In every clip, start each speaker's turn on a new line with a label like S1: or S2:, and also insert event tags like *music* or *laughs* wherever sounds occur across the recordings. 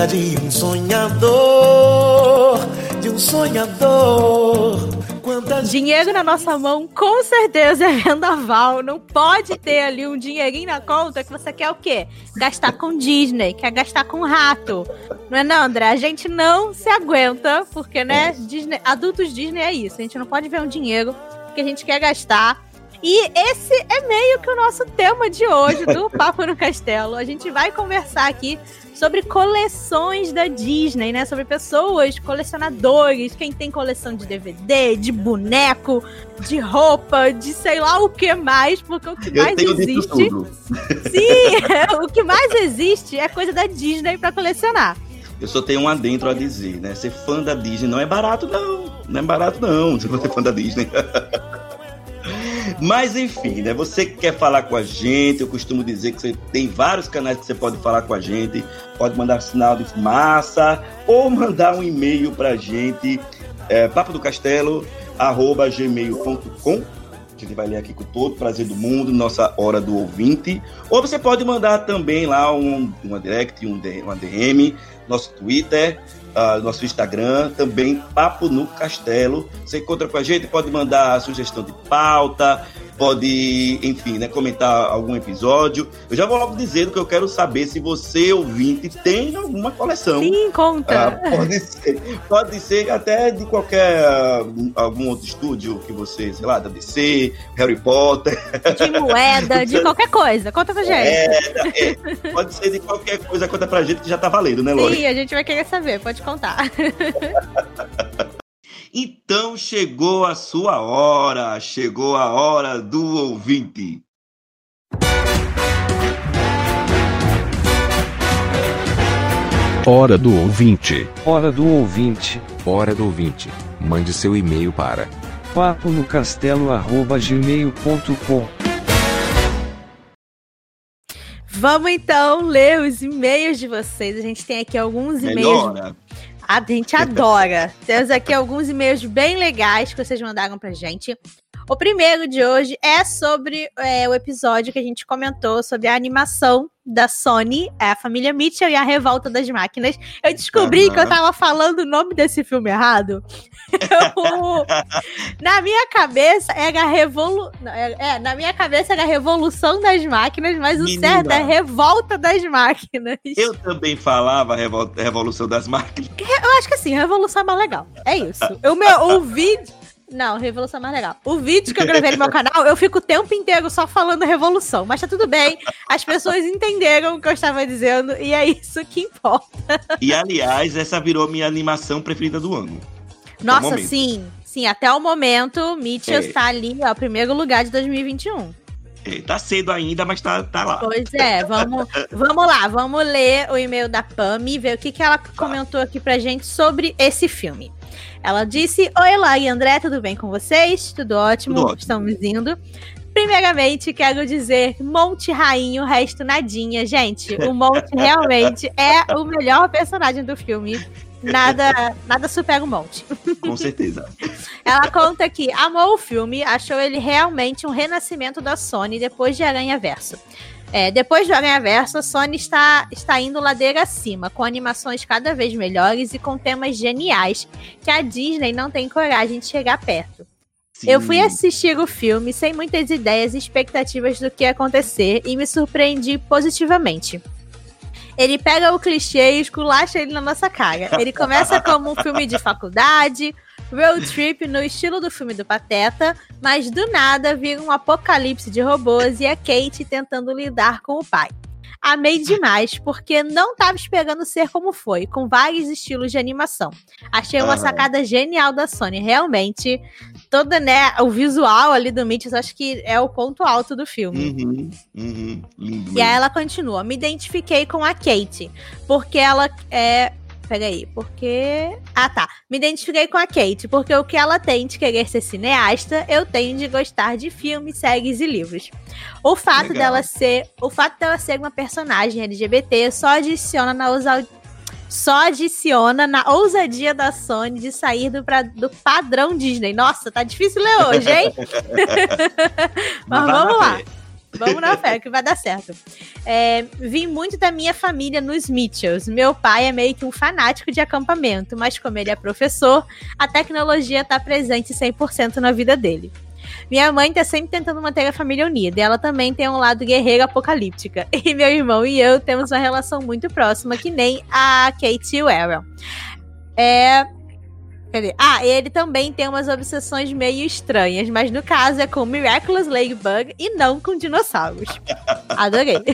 S1: Vida de um sonhador, de um sonhador.
S2: Dinheiro na nossa mão, com certeza é vendaval. Não pode ter ali um dinheirinho na conta que você quer o quê? Gastar com Disney, quer gastar com rato. Não é não, André? A gente não se aguenta, porque, né, Disney, adultos Disney é isso. A gente não pode ver um dinheiro que a gente quer gastar e esse é meio que o nosso tema de hoje do *laughs* Papo no Castelo. A gente vai conversar aqui sobre coleções da Disney, né? Sobre pessoas, colecionadores, quem tem coleção de DVD, de boneco, de roupa, de sei lá o que mais, porque o que mais existe. *laughs* Sim, *laughs* o que mais existe é coisa da Disney para colecionar.
S3: Eu só tenho um adentro a dizer, né? Ser fã da Disney não é barato, não. Não é barato, não, se você é fã da Disney. *laughs* Mas enfim, né? Você que quer falar com a gente, eu costumo dizer que você tem vários canais que você pode falar com a gente. Pode mandar sinal de fumaça ou mandar um e-mail pra gente, é, papo do castelo, arroba gmail.com. A gente vai ler aqui com todo prazer do mundo, nossa hora do ouvinte. Ou você pode mandar também lá um, uma direct, um, uma DM, nosso Twitter, uh, nosso Instagram, também Papo no Castelo. Você encontra com a gente, pode mandar sugestão de pauta, pode, enfim, né, comentar algum episódio. Eu já vou logo dizendo que eu quero saber se você, ouvinte, tem alguma coleção.
S2: Sim, conta. Ah,
S3: pode, ser, pode ser até de qualquer algum outro estúdio que você, sei lá, da DC, Harry Potter.
S2: De moeda, de qualquer coisa. Conta pra gente. É,
S3: é, pode ser de qualquer coisa, conta pra gente que já tá valendo, né, Lori?
S2: Sim, a gente vai querer saber, pode contar. *laughs*
S3: Então chegou a sua hora, chegou a hora do ouvinte.
S4: Hora do ouvinte.
S5: Hora do ouvinte.
S4: Hora do ouvinte. Mande seu e-mail para
S5: papo no castelo@gmail.com.
S2: Vamos então ler os e-mails de vocês. A gente tem aqui alguns e-mails. Melhora. A gente adora. Temos aqui alguns e-mails bem legais que vocês mandaram pra gente. O primeiro de hoje é sobre é, o episódio que a gente comentou sobre a animação da Sony, é a família Mitchell e a Revolta das Máquinas. Eu descobri uhum. que eu tava falando o nome desse filme errado. Eu, na minha cabeça era a revolu... É, é, na minha cabeça era a Revolução das Máquinas, mas Menina. o certo é Revolta das Máquinas.
S3: Eu também falava Revolução das Máquinas.
S2: Eu acho que assim, Revolução é mais legal. É isso. O meu o vídeo não, Revolução é mais legal. O vídeo que eu gravei no meu canal, eu fico o tempo inteiro só falando Revolução. Mas tá tudo bem. As pessoas entenderam o que eu estava dizendo e é isso que importa.
S3: E aliás, essa virou minha animação preferida do ano.
S2: Nossa, sim. Sim, até o momento, Mitchell é. está ali, ó, primeiro lugar de 2021.
S3: É, tá cedo ainda, mas tá, tá lá.
S2: Pois é, vamos, vamos lá, vamos ler o e-mail da Pam e ver o que, que ela comentou aqui pra gente sobre esse filme. Ela disse: Oi, Lá e André, tudo bem com vocês? Tudo ótimo, tudo ótimo. estamos indo. Primeiramente, quero dizer Monte Rainho, resto nadinha. Gente, o *laughs* Monte realmente é o melhor personagem do filme. Nada, nada supera o Monte.
S3: Com certeza.
S2: Ela conta que amou o filme, achou ele realmente um renascimento da Sony depois de Aranha Verso. É, depois do Aranha Verso, a Sony está, está indo ladeira acima, com animações cada vez melhores e com temas geniais que a Disney não tem coragem de chegar perto. Sim. Eu fui assistir o filme sem muitas ideias e expectativas do que ia acontecer e me surpreendi positivamente. Ele pega o clichê e esculacha ele na nossa cara. Ele começa como um filme de faculdade, road trip no estilo do filme do Pateta, mas do nada vira um apocalipse de robôs e a Kate tentando lidar com o pai. Amei demais, porque não tava esperando ser como foi, com vários estilos de animação. Achei uma sacada genial da Sony, realmente. Toda, né, o visual ali do Mitch, eu acho que é o ponto alto do filme.
S3: Uhum, uhum, lindo.
S2: E aí ela continua. Me identifiquei com a Kate, porque ela é. Peraí, porque. Ah, tá. Me identifiquei com a Kate, porque o que ela tem de querer ser cineasta, eu tenho de gostar de filmes, séries e livros. O fato
S3: Legal.
S2: dela ser. O fato dela ser uma personagem LGBT só adiciona na ousa- Só adiciona na ousadia da Sony de sair do, pra- do padrão Disney. Nossa, tá difícil ler hoje, hein? *laughs* *laughs* Mas vamos lá.
S3: fé.
S2: Vamos na fé, que vai dar certo. É, vim muito da minha família nos Mitchells. Meu pai é meio que um fanático de acampamento, mas como ele é professor, a tecnologia tá presente 100% na vida dele. Minha mãe tá sempre tentando manter a família unida. Ela também tem um lado guerreiro apocalíptica. *laughs* E meu irmão e eu temos uma relação muito próxima, que nem a Kate e o Aaron. É. Cadê? Ah, ele também tem umas obsessões meio estranhas, mas no caso é com Miraculous Ladybug e não com dinossauros. *laughs* Adorei. *laughs*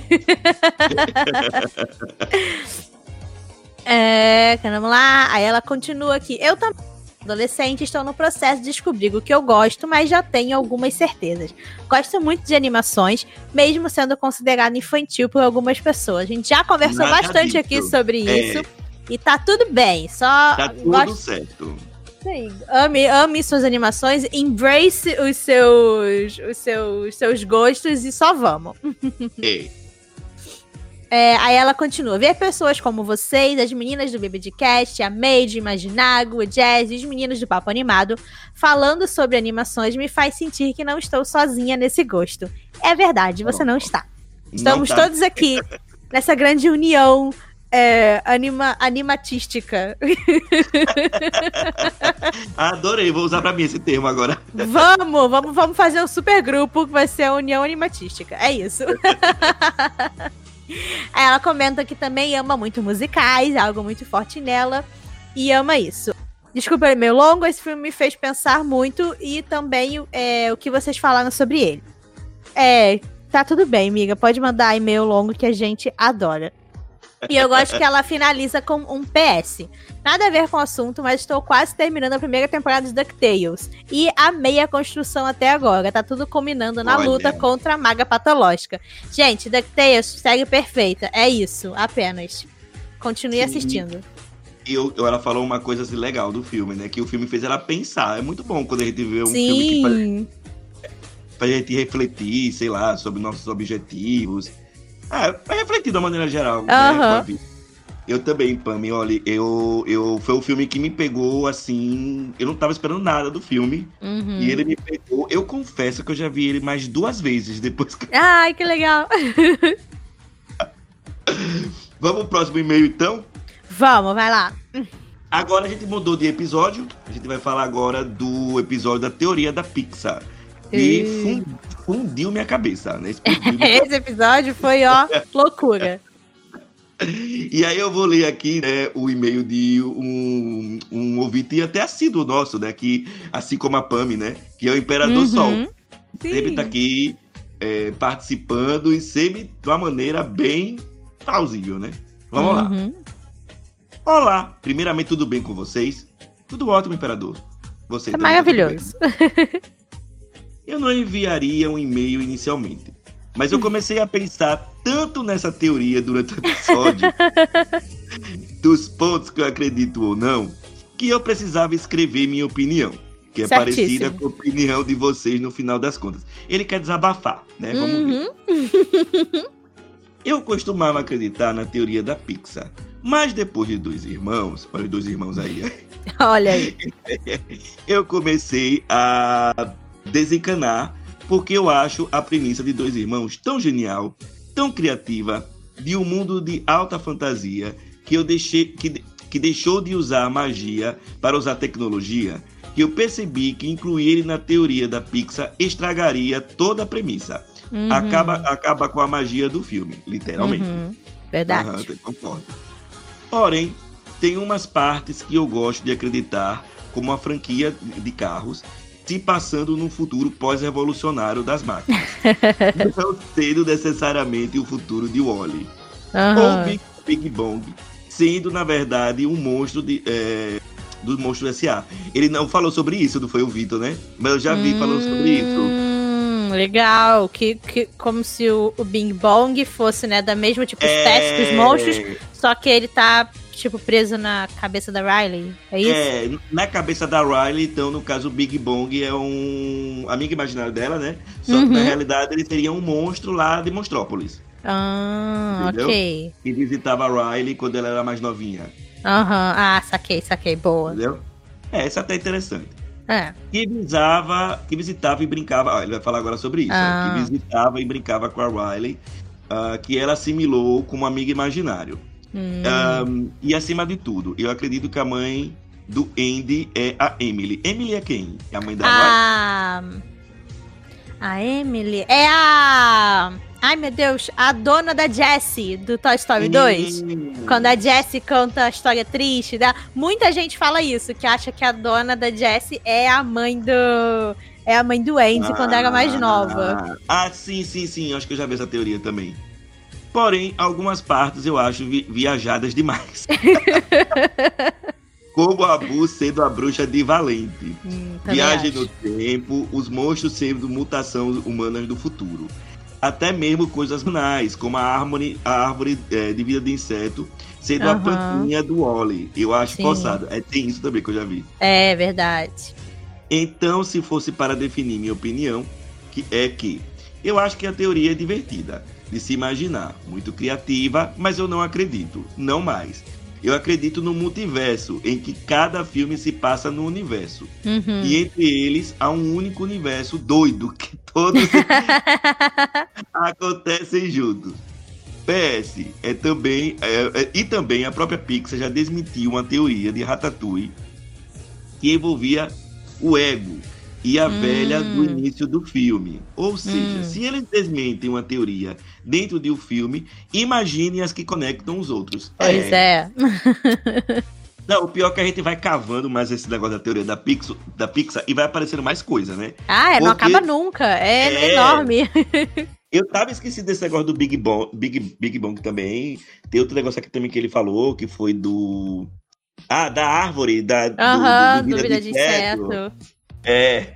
S2: é, vamos lá. Aí ela continua aqui. Eu também, adolescente, estou no processo de descobrir o que eu gosto, mas já tenho algumas certezas. Gosto muito de animações, mesmo sendo considerado infantil por algumas pessoas. A gente já conversou
S3: Nada
S2: bastante aqui sobre
S3: É.
S2: E tá tudo bem, só
S3: Tá tudo
S2: gosto
S3: certo.
S2: Sim, ame, ame suas animações, embrace os seus, os seus, seus gostos e só vamos.
S3: É.
S2: É, aí ela continua. Ver pessoas como vocês, as meninas do BBDcast, a Made, Imaginago, o Jazz e os meninos do Papo Animado falando sobre animações me faz sentir que não estou sozinha nesse gosto. É verdade, você não está. Estamos
S3: Não tá.
S2: todos aqui *laughs* nessa grande união é, anima, animatística. *laughs*
S3: Adorei, vou usar pra mim esse termo agora.
S2: Vamos, vamos, vamos fazer um super grupo que vai ser a União Animatística. É isso. *laughs* Ela comenta que também ama muito musicais, é algo muito forte nela. E ama isso. Desculpa, ele é meio longo, esse filme me fez pensar muito e também é, o que vocês falaram sobre ele. É, tá tudo bem, amiga. Pode mandar e-mail longo que a gente adora. E eu gosto que ela finaliza com um PS. Nada a ver com o assunto, mas estou quase terminando a primeira temporada de DuckTales. E amei a construção até agora. Tá tudo combinando na
S3: Olha.
S2: luta contra a maga patológica. Gente, DuckTales segue perfeita. É isso, apenas. Continue
S3: Sim.
S2: assistindo.
S3: E eu, ela falou uma coisa assim, legal do filme, né? Que o filme fez ela pensar. É muito bom quando a gente vê um filme que faz,
S2: Sim.
S3: faz a gente refletir, sei lá, sobre nossos objetivos. Ah, vai refletir de uma maneira geral. né, a vida. Eu também, Pami, olha, eu, eu, foi o filme que me pegou assim. Eu não tava esperando nada do filme.
S2: Uhum.
S3: E ele me pegou. Eu confesso que eu já vi ele mais duas vezes depois que. *laughs*
S2: Ai, que legal. *laughs*
S3: Vamos pro próximo e-mail, então?
S2: Vamos, vai lá.
S3: Agora a gente mudou de episódio. A gente vai falar agora do episódio da teoria da Pixar. E
S2: Ih.
S3: Fundiu minha cabeça, né? *laughs* Explodiu minha
S2: Esse episódio foi, ó, *laughs* loucura.
S3: E aí eu vou ler aqui né, o e-mail de um, um ouvinte até assíduo nosso, né? Que, assim como a Pami, né? Que é o Imperador
S2: Uhum.
S3: Sol.
S2: Sim.
S3: Sempre tá aqui é, participando e sempre de uma maneira bem plausível, né? Vamos lá.
S2: Uhum.
S3: Olá! Primeiramente, tudo bem com vocês? Tudo ótimo, Imperador. Você
S2: Tá
S3: tudo bem?
S2: maravilhoso. *laughs*
S3: Eu não enviaria um e-mail inicialmente, mas eu comecei a pensar tanto nessa teoria durante o episódio, *laughs* dos pontos que eu acredito ou não, que eu precisava escrever minha opinião, que é
S2: Certíssimo.
S3: parecida com a opinião de vocês no final das contas. Ele quer desabafar, né? Vamos ver.
S2: Uhum.
S3: Eu costumava acreditar na teoria da Pixar, mas depois de dois irmãos, olha os dois irmãos aí,
S2: Olha aí. *laughs*
S3: eu comecei a desencanar porque eu acho a premissa de dois irmãos tão genial, tão criativa, de um mundo de alta fantasia que eu deixei que, que deixou de usar a magia para usar tecnologia, que eu percebi que incluir ele na teoria da Pixar estragaria toda a premissa.
S2: Uhum.
S3: Acaba, acaba com a magia do filme, literalmente.
S2: Uhum. Verdade.
S3: Eu concordo. Porém, tem umas partes que eu gosto de acreditar, como a franquia de carros, se passando num futuro pós-revolucionário das máquinas. *laughs* não sendo necessariamente o futuro de Wally.
S2: Aham.
S3: ou Big, Big Bong, sendo, na verdade, um monstro de, é, do Monstro S.A. Ele não falou sobre isso, não foi o Vitor, né? Mas eu já vi falando sobre isso.
S2: Hum, legal. Que, que, como se o, o Bing Bong fosse, né, da mesma tipo espécie dos monstros, só que ele tá, tipo, preso na cabeça da Riley. É isso?
S3: É, na cabeça da Riley, então, no caso, o Big Bong é um amigo imaginário dela, né? Só que na
S2: Uhum.
S3: realidade ele seria um monstro lá de Monstrópolis.
S2: Ah,
S3: Entendeu?
S2: ok.
S3: Que visitava a Riley quando ela era mais novinha.
S2: Aham. Ah, saquei, saquei. Boa.
S3: Entendeu? É, isso é até interessante.
S2: É.
S3: Que visava, que visitava e brincava. ó, ele vai falar agora sobre isso.
S2: Ah.
S3: ó, que visitava e brincava com a Riley. ah, que ela assimilou como amigo imaginário.
S2: Hum.
S3: Ahm, e acima de tudo, eu acredito que a mãe do Andy é a Emily. Emily é quem? É a mãe da Riley?
S2: A. A Emily. É a. Ai, meu Deus. A dona da Jessie, do Toy Story 2.
S3: Hum.
S2: Quando a Jessie canta a história triste, da... muita gente fala isso, que acha que a dona da Jessie é a mãe do. É a mãe do Andy quando era mais nova.
S3: Ah, sim, sim, sim. Acho que eu já vi essa teoria também. Porém, algumas partes eu acho vi- viajadas demais. *laughs* Como a Bu sendo a bruxa de Valente.
S2: Hum,
S3: Viagem
S2: acho.
S3: no tempo, os monstros sendo mutações humanas do futuro. Até mesmo coisas banais, como a árvore, a árvore eh, de vida de inseto sendo a
S2: Aham.
S3: plantinha do Oli. Eu acho
S2: Sim.
S3: forçado. É, tem isso também que eu já vi.
S2: É verdade.
S3: Então, se fosse para definir minha opinião, que é que eu acho que a teoria é divertida, de se imaginar, muito criativa, mas eu não acredito, não mais. Eu acredito no multiverso, em que cada filme se passa no universo.
S2: Uhum.
S3: E entre eles há um único universo doido, que *laughs* todos acontecem juntos. PS, é também, é- é- e também a própria Pixar já desmentiu uma teoria de Ratatouille que envolvia o ego e a
S2: Hum.
S3: velha do início do filme. Ou seja,
S2: Hum.
S3: se eles desmentem uma teoria dentro de um filme, imagine as que conectam os outros.
S2: Pois é. *laughs*
S3: Não, o pior é que a gente vai cavando mais esse negócio da teoria da Pixar, da Pixar e vai aparecendo mais coisa, né?
S2: Ah, é, não acaba nunca. É,
S3: É.
S2: enorme. *laughs*
S3: Eu tava esquecido desse negócio do Big Bang, Big, Big Bang também. Tem outro negócio aqui também que ele falou, que foi do. Ah, da árvore, da. do-
S2: Aham,
S3: do
S2: dúvida de inseto.
S3: É. É,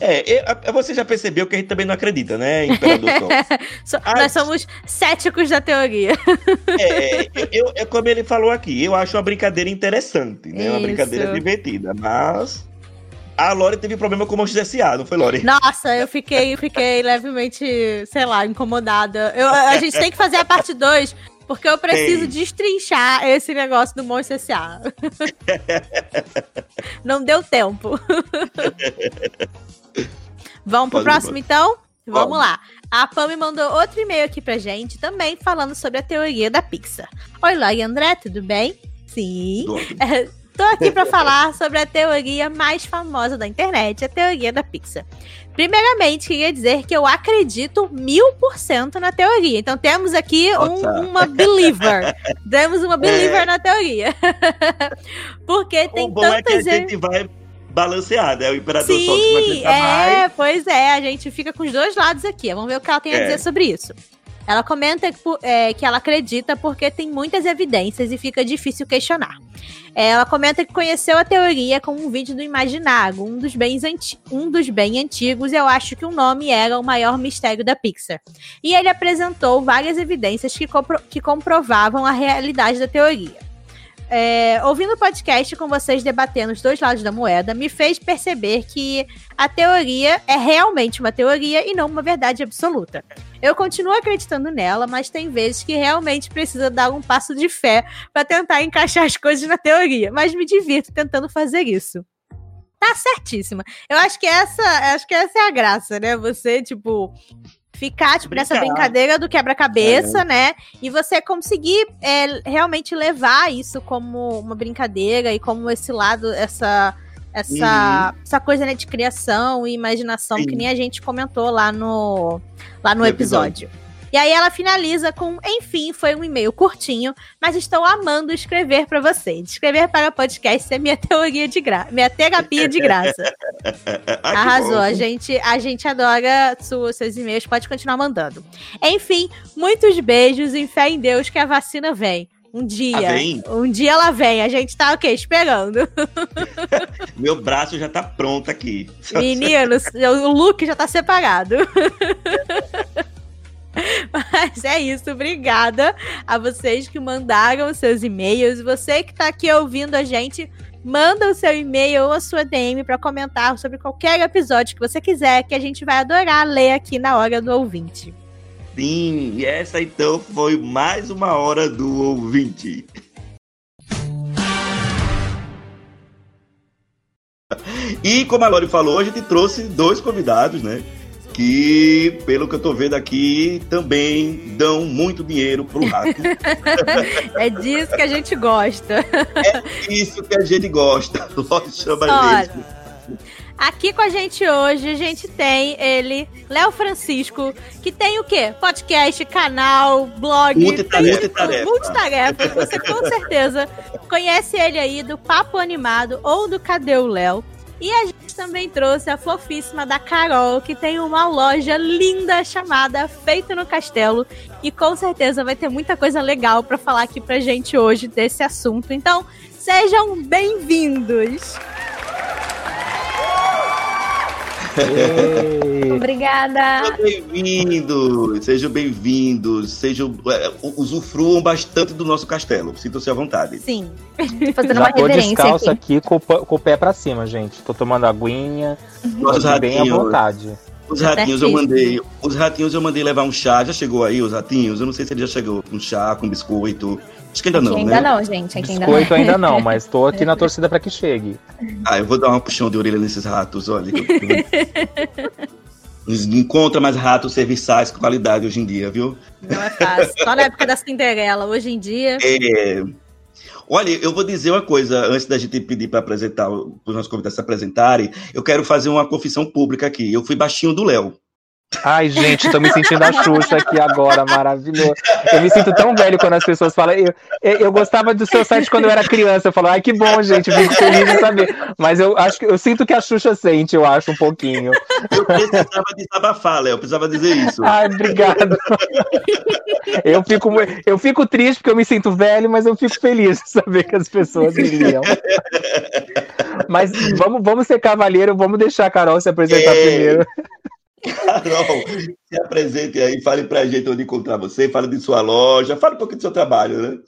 S3: é, você já percebeu que a gente também não acredita, né, Imperador *laughs* Sol?
S2: So- Nós somos céticos da teoria.
S3: É, é, eu, é como ele falou aqui, eu acho uma brincadeira interessante, né? Uma
S2: Isso.
S3: brincadeira divertida, mas. A Lore teve problema com o Monstros S.A., não foi, Lore?
S2: Nossa, eu fiquei, fiquei levemente, sei lá, incomodada. Eu, a gente tem que fazer a parte 2, porque eu preciso
S3: Tem.
S2: destrinchar esse negócio do Monstro S.A. *laughs* Não deu tempo. *laughs* Vamos pro
S3: Pode,
S2: próximo, então? Vamos
S3: Vamos.
S2: lá. A Pam me mandou outro e-mail aqui pra gente, também falando sobre a teoria da Pixar. Oi, e André, tudo bem? Sim. *laughs* Tô aqui pra falar sobre a teoria mais famosa da internet, a teoria da Pixar. Primeiramente, queria dizer que eu acredito mil por cento na teoria. Então temos aqui um- uma believer. *laughs* temos uma believer
S3: É.
S2: na teoria. *laughs* Porque tem
S3: o bom é que a
S2: tantas...
S3: gente vai balancear, né? O Imperador Sol que vai
S2: Sim,
S3: acreditar mais.
S2: é, pois é, a gente fica com os dois lados aqui. Vamos ver o que ela tem a
S3: É.
S2: dizer sobre isso. Ela comenta que, é, que ela acredita porque tem muitas evidências e fica difícil questionar. É, Ela comenta que conheceu a teoria com um vídeo do Imaginário, um dos, bens um dos bem antigos, eu acho que o nome era o maior mistério da Pixar. E ele apresentou várias evidências que, compro- que comprovavam a realidade da teoria. É, ouvindo o podcast com vocês debatendo os dois lados da moeda, me fez perceber que a teoria é realmente uma teoria e não uma verdade absoluta. Eu continuo acreditando nela, mas tem vezes que realmente precisa dar um passo de fé para tentar encaixar as coisas na teoria, mas me divirto tentando fazer isso. Tá certíssima. Eu acho que essa, acho que essa é a graça, né? Você, tipo, ficar tipo, nessa brincadeira do quebra-cabeça, né? E você conseguir é, realmente levar isso como uma brincadeira e como esse lado, essa essa, essa coisa né, de criação e imaginação
S3: Sim.
S2: que nem a gente comentou lá no lá no
S3: No
S2: episódio. E aí ela finaliza com, enfim, foi um e-mail curtinho, mas estou amando escrever para vocês. Escrever para podcast é minha *laughs* teoria de graça, minha terapia de graça. *laughs*
S3: Ah,
S2: Arrasou, a gente, a gente adora su- seus e-mails, pode continuar mandando. Enfim, muitos beijos e fé em Deus que a vacina vem. Um dia.
S3: Ah, vem?
S2: Um dia ela vem. A gente tá o quê? Esperando. *laughs*
S3: Meu braço já tá pronto aqui.
S2: Meninos, o look já tá separado. *laughs* Mas é isso, obrigada a vocês que mandaram seus e-mails. Você que tá aqui ouvindo a gente, manda o seu e-mail ou a sua DM para comentar sobre qualquer episódio que você quiser, que a gente vai adorar ler aqui na hora do ouvinte.
S3: Sim, e essa então foi mais uma hora do ouvinte. E como a Lori falou, a gente trouxe dois convidados, né? Que, pelo que eu tô vendo aqui, também dão muito dinheiro pro rato. *laughs*
S2: É disso que a gente gosta.
S3: Isso que a gente gosta. *laughs* Lori chama
S2: Olha. Aqui com a gente hoje, a gente tem ele, Léo Francisco, que tem o quê? Podcast, canal, blog.
S3: Multitarefa.
S2: tem-
S3: Multitarefa.
S2: Multitarefa. Você com certeza conhece ele aí do Papo Animado ou do Cadê o Léo. E a gente também trouxe a fofíssima da Carol, que tem uma loja linda chamada Feito no Castelo. E com certeza vai ter muita coisa legal pra falar aqui pra gente hoje desse assunto. Então, sejam bem-vindos!
S6: Obrigada.
S3: Sejam bem-vindos, sejam bem-vindos, sejam, é, usufruam bastante do nosso castelo. Sintam-se à vontade.
S2: Sim.
S6: Tô fazendo uma
S7: Já tô
S6: reverência
S7: descalço
S6: aqui.
S7: aqui, com, com o pé pra cima, gente. Tô tomando aguinha,
S3: Nossos
S7: tô bem à vontade.
S3: os ratinhos eu
S2: Certíssimo.
S3: mandei, os ratinhos eu mandei levar um chá. Já chegou aí os ratinhos? Eu não sei se ele já chegou com chá, com biscoito. Acho que ainda
S6: Aqui
S3: não,
S6: ainda
S3: né?
S6: não, gente. Aqui ainda
S7: Biscoito
S6: não.
S7: ainda não, *laughs* mas tô aqui na torcida pra que chegue.
S3: Ah, eu vou dar uma puxão de orelha nesses ratos, olha. *laughs* Não encontra mais ratos serviçais com qualidade hoje em dia, viu?
S2: Não é fácil. Só na época da Cinderela. Hoje em dia.
S3: É... Olha, eu vou dizer uma coisa antes da gente pedir para apresentar, para os nossos convidados se apresentarem. Eu quero fazer uma confissão pública aqui. Eu fui baixinho do Léo.
S7: Ai, gente, tô me sentindo a Xuxa aqui agora, maravilhoso. Eu me sinto tão velho quando as pessoas falam. Eu, eu, gostava do seu site quando eu era criança. Eu falo, ai, que bom, gente, fico feliz de saber. Mas eu acho que eu sinto que a Xuxa sente, eu acho, um pouquinho.
S3: Eu precisava desabafar, Léo. Eu precisava dizer isso.
S7: Ai, obrigado. Eu fico, eu fico triste porque eu me sinto velho, mas eu fico feliz de saber que as pessoas me liam. Mas vamos, vamos ser cavalheiro, vamos deixar a Carol se apresentar
S3: É.
S7: primeiro.
S3: Carol, se apresente aí, fale pra gente onde encontrar você, fale de sua loja, fale um pouquinho do seu trabalho, né?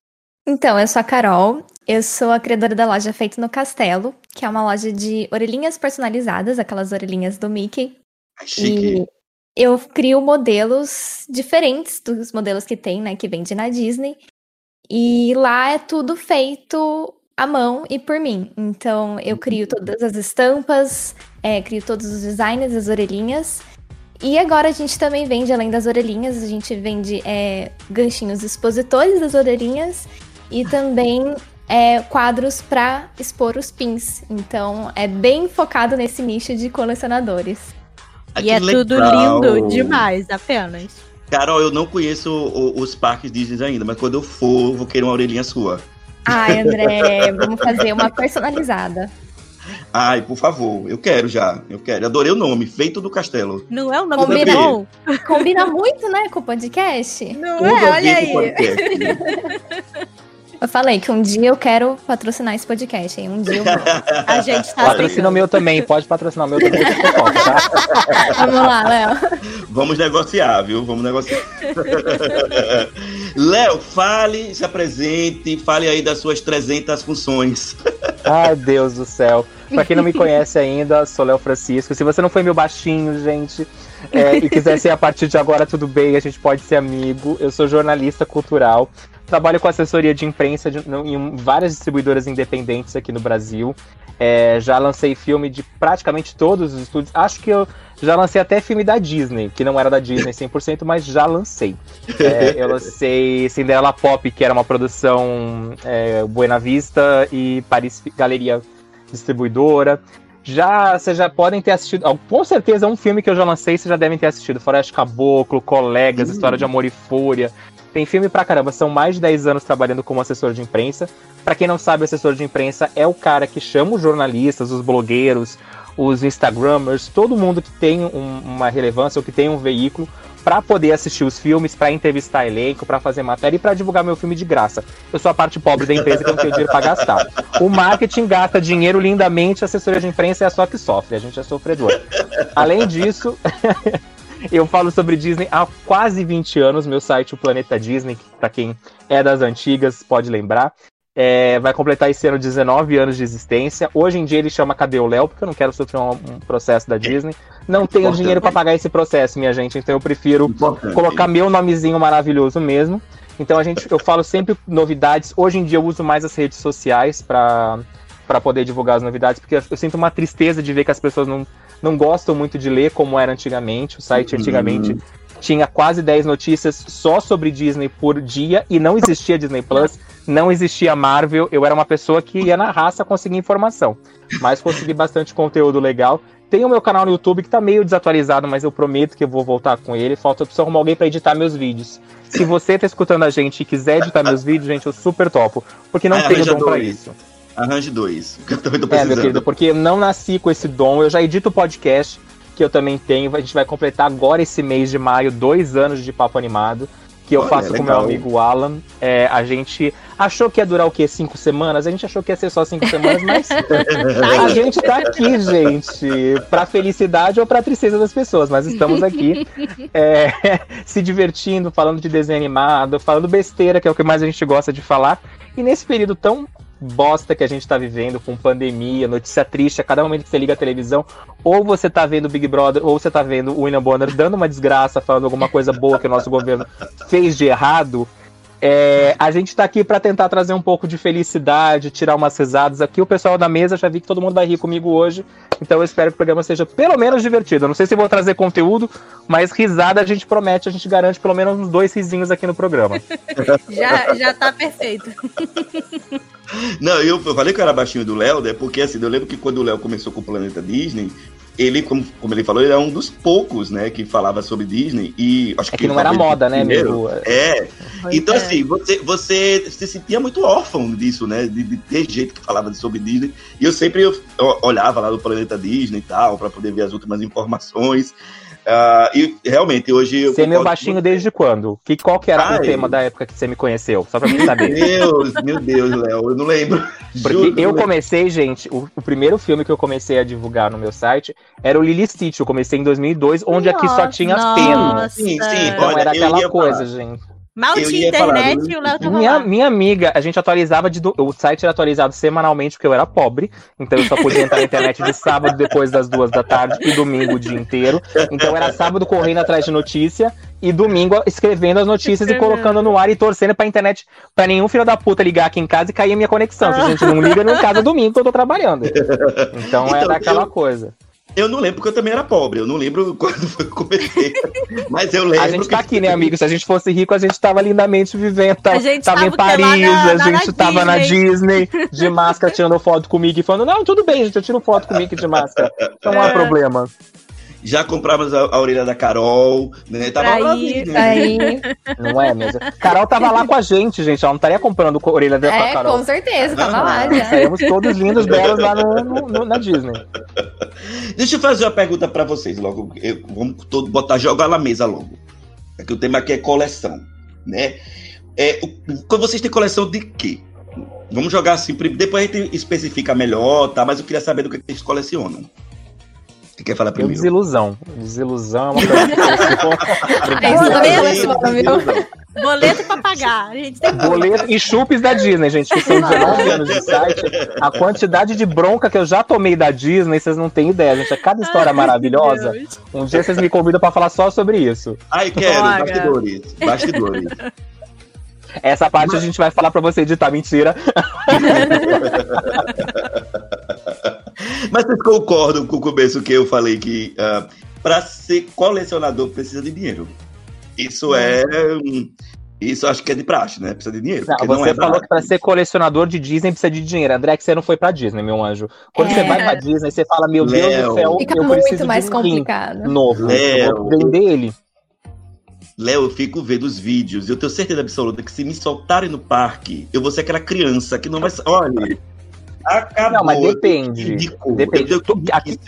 S6: Então, eu sou a Carol. Eu sou a criadora da loja Feito no Castelo, que é uma loja de orelhinhas personalizadas, aquelas orelhinhas do Mickey.
S3: Chique.
S6: E eu crio modelos diferentes dos modelos que tem, né, que vende na Disney. E lá é tudo feito à mão e por mim. Então eu crio todas as estampas, é, crio todos os designs das orelhinhas. E agora a gente também vende, além das orelhinhas, a gente vende é, ganchinhos expositores das orelhinhas e também é, quadros para expor os pins. Então é bem focado nesse nicho de colecionadores.
S3: Ah,
S2: e é tudo
S3: legal.
S2: lindo demais, apenas.
S3: Carol, eu não conheço o- os parques Disney ainda, mas quando eu for, eu vou querer uma orelhinha sua.
S6: Ai, André, vamos fazer uma personalizada. *laughs*
S3: Ai, por favor, eu quero já. Eu quero. Adorei o nome, Feito do Castelo.
S2: Não é o nome
S6: Combina.
S2: do?
S6: Combina muito, né, com o podcast?
S2: Não
S3: Tudo
S2: é?
S3: a
S2: Olha aí.
S3: podcast. *laughs*
S6: Eu falei que um dia eu quero patrocinar esse podcast, hein? Um dia eu.
S2: A *laughs* gente tá
S7: Patrocina o meu também, pode patrocinar o meu também, tá? *laughs*
S6: Vamos lá, Léo.
S3: Vamos negociar, viu? Vamos negociar. Léo, fale, se apresente, fale aí das suas 300 funções.
S7: Ai, Deus do céu. Pra quem não me conhece ainda, sou Léo Francisco. Se você não foi meu baixinho, gente, é, e quiser ser a partir de agora, tudo bem, a gente pode ser amigo. Eu sou jornalista cultural. Trabalho com assessoria de imprensa de- em várias distribuidoras independentes aqui no Brasil. É, já lancei filme de praticamente todos os estúdios. Acho que eu já lancei até filme da Disney, que não era da Disney 100%, mas já lancei. É, eu lancei Cinderela Pop, que era uma produção é, Buena Vista e Paris Galeria Distribuidora. Já, vocês já podem ter assistido. ó, Com certeza, um filme que eu já lancei, vocês já devem ter assistido. Floresta Caboclo, Colegas,
S3: Hum.
S7: História de Amor e Fúria. Tem filme pra caramba. São mais de 10 anos trabalhando como assessor de imprensa. Pra quem não sabe, assessor de imprensa é o cara que chama os jornalistas, os blogueiros, os Instagrammers, todo mundo que tem um- uma relevância ou que tem um veículo pra poder assistir os filmes, pra entrevistar elenco, pra fazer matéria e pra divulgar meu filme de graça. Eu sou a parte pobre da empresa que não tem dinheiro pra gastar. O marketing gasta dinheiro lindamente, a assessoria de imprensa é só que sofre, a gente é sofredor. Além disso, *laughs* eu falo sobre Disney há quase 20 anos, meu site, o Planeta Disney, que pra quem é das antigas pode lembrar. É, vai completar esse ano 19 anos de existência. Hoje em dia ele chama Cadê o Léo? Porque eu não quero sofrer um, um processo da Disney. Não tenho
S3: Importante.
S7: dinheiro pra pagar esse processo, minha gente. Então eu prefiro
S3: Importante.
S7: colocar meu nomezinho maravilhoso mesmo. Então a gente, eu falo sempre novidades. Hoje em dia eu uso mais as redes sociais para para poder divulgar as novidades, porque eu, sinto uma tristeza de ver que as pessoas não, não gostam muito de ler como era antigamente. O site
S3: Uhum.
S7: antigamente tinha quase 10 notícias só sobre Disney por dia e não existia Disney Plus, não existia Marvel. Eu era uma pessoa que ia na raça conseguir informação, mas consegui bastante conteúdo legal. Tem o meu canal no YouTube que tá meio desatualizado, mas eu prometo que eu vou voltar com ele. Falta preciso arrumar alguém pra editar meus vídeos. Se você tá escutando a gente e quiser editar meus vídeos, gente, eu super topo. Porque não
S3: Ah,
S7: tenho dom pra isso.
S3: Arranje dois, que eu também tô
S7: É,
S3: precisando.
S7: meu querido, porque eu não nasci com esse dom. Eu já edito podcast, que eu também tenho. A gente vai completar agora esse mês de maio, dois anos de papo animado. Que eu
S3: Olha,
S7: faço com meu amigo Alan. É, a gente achou que ia durar o quê? Cinco semanas? A gente achou que ia ser só cinco semanas, mas *laughs* a gente tá aqui, gente, pra felicidade ou pra tristeza das pessoas, mas estamos aqui é, *laughs* se divertindo, falando de desenho animado, falando besteira, que é o que mais a gente gosta de falar. E nesse período tão bosta que a gente tá vivendo, com pandemia, notícia triste, a cada momento que você liga a televisão, ou você tá vendo Big Brother, ou você tá vendo o William Bonner dando uma desgraça, falando alguma coisa boa que o nosso governo fez de errado. É, a gente tá aqui pra tentar trazer um pouco de felicidade, tirar umas risadas aqui. O pessoal da mesa já vi que todo mundo vai rir comigo hoje. Então eu espero que o programa seja pelo menos divertido. Eu não sei se vou trazer conteúdo, mas risada a gente promete, a gente garante pelo menos uns dois risinhos aqui no programa. *laughs*
S2: Já, já tá perfeito.
S3: Não, eu, eu falei que eu era baixinho do Léo, né? Porque assim, eu lembro que quando o Léo começou com o Planeta Disney, ele, como, como ele falou, ele era um dos poucos, né, que falava sobre Disney. E acho
S7: É que não era moda, né, amigo?
S3: É.
S2: Pois
S3: Então,
S2: é.
S3: assim, você, você se sentia muito órfão disso, né? De, de ter gente que falava sobre Disney. E eu sempre eu, eu olhava lá no Planeta Disney e tal, para poder ver as últimas informações. Ah, e realmente, hoje eu.
S7: Você é meu baixinho desde quando? Que, qual que era
S3: Ai.
S7: o tema da época que você me conheceu? Só pra mim saber.
S3: Deus, meu Deus, Léo, eu não lembro. *laughs*
S7: Porque
S3: Juro
S7: eu
S3: lembro.
S7: comecei, gente, o, o primeiro filme que eu comecei a divulgar no meu site era o Lily Stitch. Eu comecei em 2002, onde aqui só tinha as
S2: Nossa.
S7: penas.
S3: Sim, sim,
S7: Então
S3: Olha,
S7: era aquela coisa,
S3: falar.
S7: gente.
S2: Mal
S3: Eu
S2: tinha
S3: falar,
S2: internet
S3: eu-
S2: e o Léo tava
S7: Minha,
S2: lá.
S7: minha amiga, a gente atualizava de. do- O site era atualizado semanalmente porque eu era pobre. Então eu só podia entrar na internet de sábado depois das duas da tarde e domingo o dia inteiro. Então era sábado correndo atrás de notícia e domingo escrevendo as notícias e colocando no ar e torcendo pra internet pra nenhum filho da puta ligar aqui em casa e cair a minha conexão. Se a gente não liga, não em casa domingo que eu tô trabalhando. Então, *laughs*
S3: Então,
S7: era aquela
S3: eu-
S7: coisa.
S3: Eu não lembro porque eu também era pobre. Eu não lembro *laughs* quando foi que comecei. Mas eu lembro.
S7: A gente tá
S3: que-
S7: aqui, né, amigo? Se a gente fosse rico, a gente tava lindamente vivendo. Tava,
S2: A gente
S7: tava em
S2: tava quê? Lá
S7: Paris,
S2: na-
S7: a gente
S2: na
S7: tava na
S2: Disney.
S7: De máscara, tirando foto comigo e falando: Não, tudo bem, gente, eu tiro foto comigo de máscara. Não há
S2: É.
S7: problema.
S3: Já comprávamos a, a orelha da Carol, né? Tava
S2: Aí,
S3: lá, né?
S6: Aí,
S7: Não é mesmo? Carol tava lá com a gente, gente. Ela não estaria comprando co- orelha da
S6: é,
S7: Carol.
S6: com certeza, tava lá já.
S7: Saímos todos lindos, belos lá no, no- na Disney.
S3: Deixa eu fazer uma pergunta pra vocês logo. Eu- vamos todo botar jogar na mesa logo. É que o tema aqui é coleção, né? É, o- quando vocês têm coleção de quê? Vamos jogar assim, depois a gente especifica melhor, tá? Mas eu queria saber do que vocês colecionam. Quem quer falar
S7: Eu,
S3: primeiro?
S7: desilusão. Desilusão é uma coisa *laughs* que
S6: você viu?
S3: desilusão.
S2: Boleto pra pagar. A gente tem
S7: Boleto e chupes da Disney, gente, que são 19 anos de site. A quantidade de bronca que eu já tomei da Disney, vocês não têm ideia, gente. É cada história maravilhosa.
S2: Deus.
S7: Um dia vocês me convidam pra falar só sobre isso.
S3: Ai, quero,
S2: Bora.
S3: bastidores. Bastidores.
S7: Essa parte a gente vai falar pra você editar, mentira. *laughs*
S3: Mas vocês concordam com o começo que eu falei que ah, para ser colecionador precisa de dinheiro. Isso é. Isso acho que é de praxe, né? Precisa de dinheiro.
S7: Não, você
S3: não é
S7: falou que pra ser colecionador de Disney precisa de dinheiro. André, que você não foi pra Disney, meu anjo. Quando
S6: É.
S7: você vai pra Disney, você fala, meu Deus
S3: Léo.
S7: do céu,
S6: Fica
S7: eu preciso
S6: muito
S7: de
S6: mais
S7: um
S6: complicado.
S7: novo. Eu vou
S3: Léo.
S7: vender ele.
S3: Léo, eu fico vendo os vídeos e eu tenho certeza absoluta que se me soltarem no parque, eu vou ser aquela criança que não vai. Olha. Acabou.
S7: Não, mas depende. Depende.
S3: Eu tô
S7: Aqui-.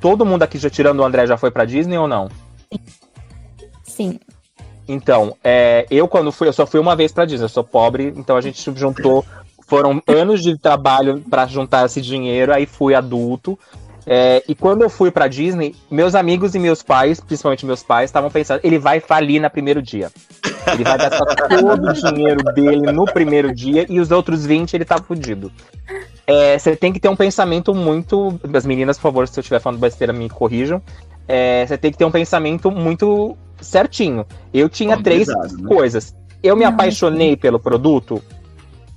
S7: Todo mundo aqui, já tirando o André, já foi pra Disney ou não?
S6: Sim.
S7: Então, é, eu quando fui, eu só fui uma vez pra Disney, eu sou pobre, então a gente juntou, foram anos de trabalho pra juntar esse dinheiro, aí fui adulto. é, e quando eu fui pra Disney, meus amigos e meus pais, principalmente meus pais, estavam pensando, ele vai falir na primeiro dia. Ele vai gastar todo o dinheiro dele no primeiro dia e os outros 20 ele tá fudido. É, Você tem que ter um pensamento muito. As meninas, por favor, se eu estiver falando besteira, me corrijam. É, Você tem que ter um pensamento muito certinho. Eu tinha
S3: Toma
S7: três
S3: né?
S7: coisas. Eu me apaixonei pelo produto.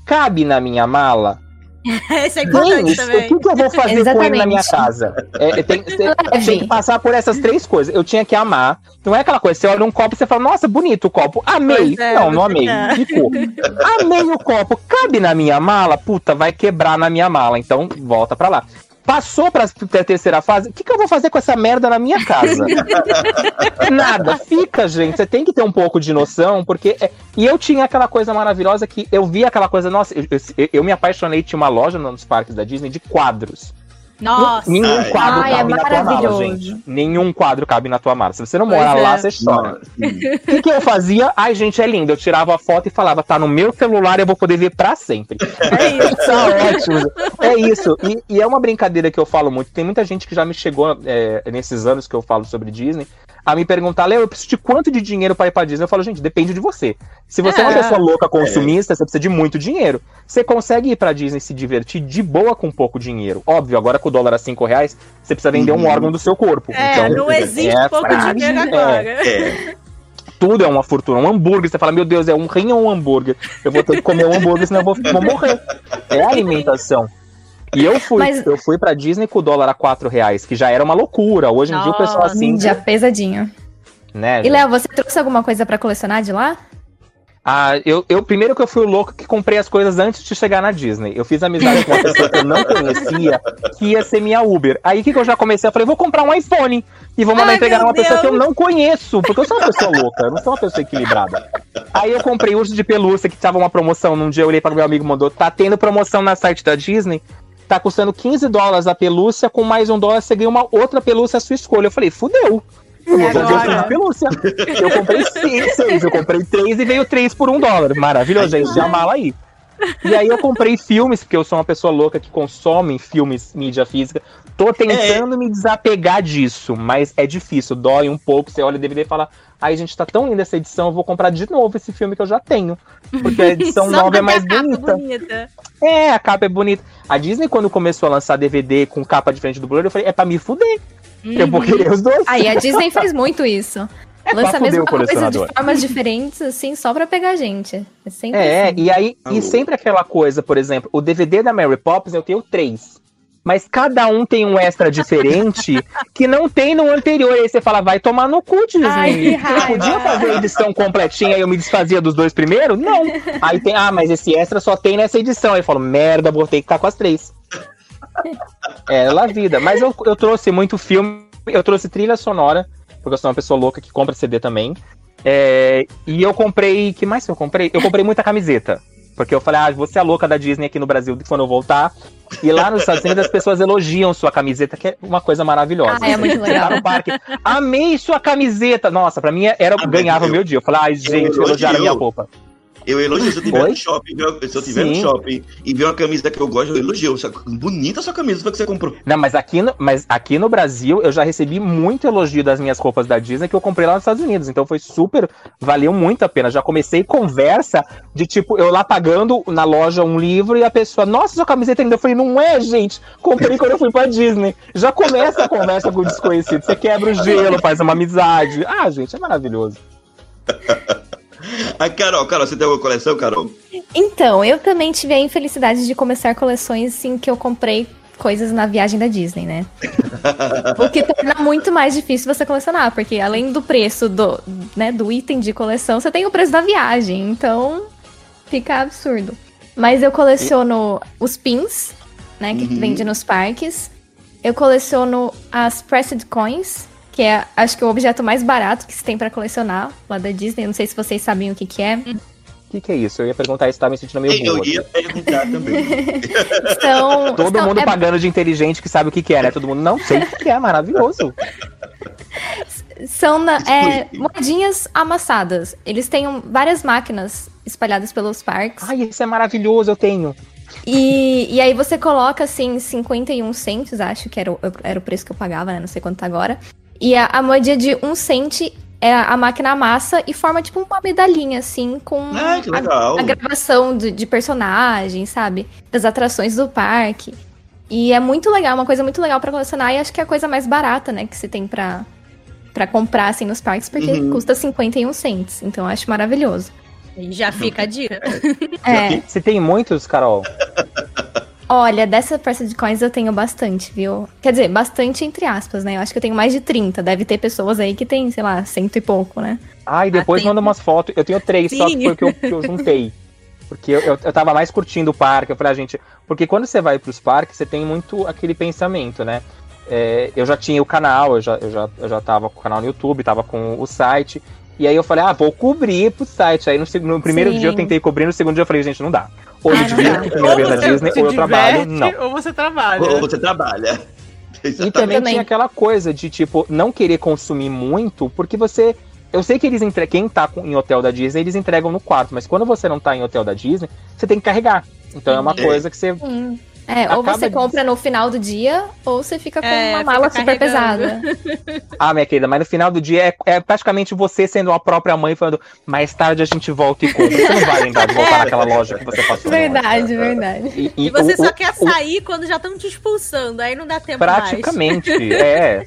S7: Cabe na minha mala. *laughs*
S2: Isso é importante
S7: Tem,
S2: também.
S7: o que, que eu vou fazer com ele na minha
S6: Exatamente.
S7: casa? É, tem, tem- tem que passar por essas três coisas. Eu tinha que amar. Não é aquela coisa, você olha um copo e você fala, nossa, bonito o copo. Amei.
S2: É,
S7: não, não amei.
S2: tá.
S7: Ficou. *laughs* Amei o copo. Cabe na minha mala? Puta, vai quebrar na minha mala. Então, volta pra lá. Passou pra, pra terceira fase, o que, que eu vou fazer com essa merda na minha casa? *laughs* Nada, fica, gente. Você tem que ter um pouco de noção, porque. é- E eu tinha aquela coisa maravilhosa que eu vi aquela coisa, nossa, eu, eu- eu me apaixonei, tinha uma loja nos parques da Disney de quadros.
S2: Nossa.
S7: Nenhum
S3: Ai.
S7: quadro
S6: Ai, é
S7: cabe na tua mala,
S6: maravilhoso.
S7: gente. Nenhum quadro cabe na tua mala. Se você não
S2: Pois
S7: mora lá,
S2: é.
S7: você chora. O que, que eu fazia? Ai, gente, é lindo. Eu tirava a foto e falava, tá no meu celular, eu vou poder ver pra sempre.
S2: É isso. *laughs*
S7: Tá ótimo. É isso. E, e é uma brincadeira que eu falo muito. Tem muita gente que já me chegou é, nesses anos que eu falo sobre Disney a me perguntar, Léo, eu preciso de quanto de dinheiro pra ir pra Disney? Eu falo, gente, depende de você. Se você é, uma
S2: É.
S7: pessoa louca consumista, você precisa de muito dinheiro. Você consegue ir pra Disney e se divertir de boa com pouco dinheiro. Óbvio, agora com o dólar a 5 reais, você precisa vender um
S3: Uhum.
S7: órgão do seu corpo.
S2: É,
S7: Então,
S2: não existe
S7: é
S2: pouco
S7: frágil.
S2: dinheiro
S7: É.
S2: agora.
S3: é.
S7: tudo é uma fortuna. Um hambúrguer, você fala, meu Deus, é um rim ou um hambúrguer? Eu vou ter que comer um hambúrguer, senão eu vou, vou morrer. É a alimentação. E eu fui,
S6: Mas-
S7: eu fui pra Disney com o dólar a 4 reais, que já era uma loucura. Hoje em dia o pessoal
S2: Nossa.
S7: assim,
S6: Já pesadinho.
S7: né?
S6: E? Léo, você trouxe alguma coisa pra colecionar de lá?
S7: Ah, eu, eu primeiro que eu fui o louco que comprei as coisas antes de chegar na Disney. Eu fiz amizade com uma pessoa que eu não conhecia, que ia ser minha Uber. Aí o que, que eu já comecei? Eu falei, vou comprar um iPhone e vou mandar
S2: Ai,
S7: entregar uma pessoa que eu
S2: Deus.
S7: não conheço, porque eu sou uma pessoa louca, eu não sou uma pessoa equilibrada. Aí eu comprei urso de pelúcia, que tava uma promoção. Num dia eu olhei para o meu amigo e mandou, tá tendo promoção na site da Disney. Tá custando 15 dólares a pelúcia, com mais um dólar você ganha uma outra pelúcia à sua escolha. Eu falei, fudeu. Eu vou
S2: E agora?
S7: de pelúcia. Eu comprei seis, seis, eu comprei três e veio três por um dólar. Maravilhoso, gente, já mala aí. E aí eu comprei filmes, porque eu sou uma pessoa louca que consome filmes, mídia física. Tô tentando me desapegar disso, mas é difícil, dói um pouco. Você olha o DVD e fala, ai gente, tá tão linda essa edição, eu vou comprar de novo esse filme que eu já tenho. Porque a edição *laughs*
S2: Só
S7: nova é mais
S2: capa
S7: bonita.
S2: bonita.
S7: É, a capa é bonita. A Disney, quando começou a lançar DVD com capa diferente do Blu-ray, eu falei, é pra me fuder. Eu vou querer os dois.
S6: Aí a Disney faz muito isso.
S7: É pra
S6: Lança a mesma coisa de formas diferentes, assim, só pra pegar gente. É sempre
S7: É,
S6: assim.
S7: e aí, e sempre aquela coisa, por exemplo, o DVD da Mary Poppins eu tenho três. Mas cada um tem um extra diferente *laughs* que não tem no anterior. Aí você fala, vai tomar no cu, Disney.
S6: Ai,
S7: Eu
S6: raiva.
S7: podia fazer a edição completinha e eu me desfazia dos dois primeiros? Não. Aí tem, ah, mas esse extra só tem nessa edição. Aí eu falo, merda, vou ter que ficar com as três. É, lá vida. Mas eu, eu trouxe muito filme, eu trouxe trilha sonora, porque eu sou uma pessoa louca que compra CD também. É, e eu comprei. que mais que eu comprei? Eu comprei muita camiseta. Porque eu falei, ah, você é a louca da Disney aqui no Brasil quando eu voltar. E lá nos Estados Unidos as pessoas elogiam sua camiseta, que é uma coisa maravilhosa.
S6: Ah, é muito
S7: Você tá
S6: legal.
S7: no parque, amei sua camiseta. Nossa, pra mim era
S3: Ah,
S7: ganhava o
S3: eu-
S7: meu dia. Eu falei, ai, gente, elogiaram a minha roupa.
S3: Eu elogio se eu tiver
S7: Oi?
S3: no shopping. Se eu tiver no shopping e ver uma camisa que eu gosto, eu elogio. Bonita sua camisa, foi que você comprou.
S7: Não, mas aqui, no, mas aqui no Brasil eu já recebi muito elogio das minhas roupas da Disney que eu comprei lá nos Estados Unidos. Então foi super. Valeu muito a pena. Já comecei conversa de tipo, eu lá pagando na loja um livro e a pessoa, nossa, sua camiseta ainda. Eu falei, não é, gente. Comprei quando eu fui pra Disney. Já começa a conversa com o desconhecido. Você quebra o gelo, faz uma amizade. Ah, gente, é maravilhoso. *laughs*
S3: A Carol, Carol, você tem alguma coleção, Carol?
S6: Então, eu também tive a infelicidade de começar coleções assim que eu comprei coisas na viagem da Disney, né? *laughs* o que torna muito mais difícil você colecionar, porque além do preço do, né, do item de coleção, você tem o preço da viagem, então fica absurdo. Mas eu coleciono os pins, né, que
S3: Uhum.
S6: vende nos parques. Eu coleciono as Pressed Coins, que é, acho que, o objeto mais barato que se tem pra colecionar lá da Disney. Não sei se vocês sabem o que que é.
S7: O que, que é isso? Eu ia perguntar isso, tava me sentindo meio
S3: Eu
S7: burro.
S3: ia perguntar também.
S6: São, *laughs* *laughs*
S7: Todo
S6: são-
S7: mundo
S6: é-
S7: pagando de inteligente que sabe o que, que é, né? Todo mundo não sei o que, que é, maravilhoso.
S6: São na- é, moedinhas amassadas. Eles têm um- várias máquinas espalhadas pelos parques.
S7: Ai, isso é maravilhoso, eu tenho.
S6: E, e aí você coloca, assim, 51 centos, acho que era o, era o preço que eu pagava, né? Não sei quanto tá agora. E a, a moedinha de 1 cente, é, a máquina amassa e forma, tipo, uma medalhinha, assim, com
S3: Ah,
S6: a- a, gravação de, de personagens, sabe? Das atrações do parque. E é muito legal, uma coisa muito legal pra colecionar. E acho que é a coisa mais barata, né? Que você tem pra, pra comprar, assim, nos parques, porque
S3: Uhum.
S6: custa 51 centos. Então eu acho maravilhoso.
S2: E já fica a dica. *laughs*
S6: É,
S7: Você tem muitos, Carol?
S6: Olha, dessa peça de coins eu tenho bastante, viu? Quer dizer, bastante entre aspas, né? Eu acho que eu tenho mais de 30. Deve ter pessoas aí que tem, sei lá, cento e pouco, né?
S7: Ai, depois
S2: tem-
S7: manda umas fotos. Eu tenho três, só que
S2: Sim.
S7: foi o que eu, que eu juntei. Porque eu, eu, eu tava mais curtindo o parque. Eu falei, ah, gente. Porque quando você vai pros parques, você tem muito aquele pensamento, né? É, eu já tinha o canal, eu já, eu, já, eu já tava com o canal no YouTube, tava com o site. E aí eu falei, ah, vou cobrir pro site. Aí no, no primeiro
S6: Sim.
S7: dia eu tentei cobrir, no segundo dia eu falei, gente, não dá. Ou eu me divirto na Disney, ou eu trabalho. Não.
S8: ou você trabalha.
S3: Ou você trabalha. *laughs*
S7: E
S3: Exatamente.
S7: também,
S6: Também.
S7: tinha aquela coisa de, tipo, não querer consumir muito, porque você. Eu sei que eles entregam. Quem tá com- em hotel da Disney, eles entregam no quarto, mas quando você não tá em hotel da Disney, você tem que carregar. Então é uma
S3: É.
S7: coisa que você.
S6: Sim. É, ou você
S7: de-
S6: compra no final do dia, ou você fica com
S2: É,
S6: uma
S2: fica
S6: mala super pesada. *laughs*
S7: Ah, minha querida, mas no final do dia é, é praticamente você sendo a própria mãe falando, mais tarde a gente volta e compra. Você não vai lembrar de voltar naquela loja que você passou.
S6: Verdade, verdade.
S7: E,
S2: E você
S7: o-
S2: só
S7: o-
S2: quer
S7: o-
S2: sair quando já estão te expulsando, aí não dá tempo mais.
S7: Praticamente, é.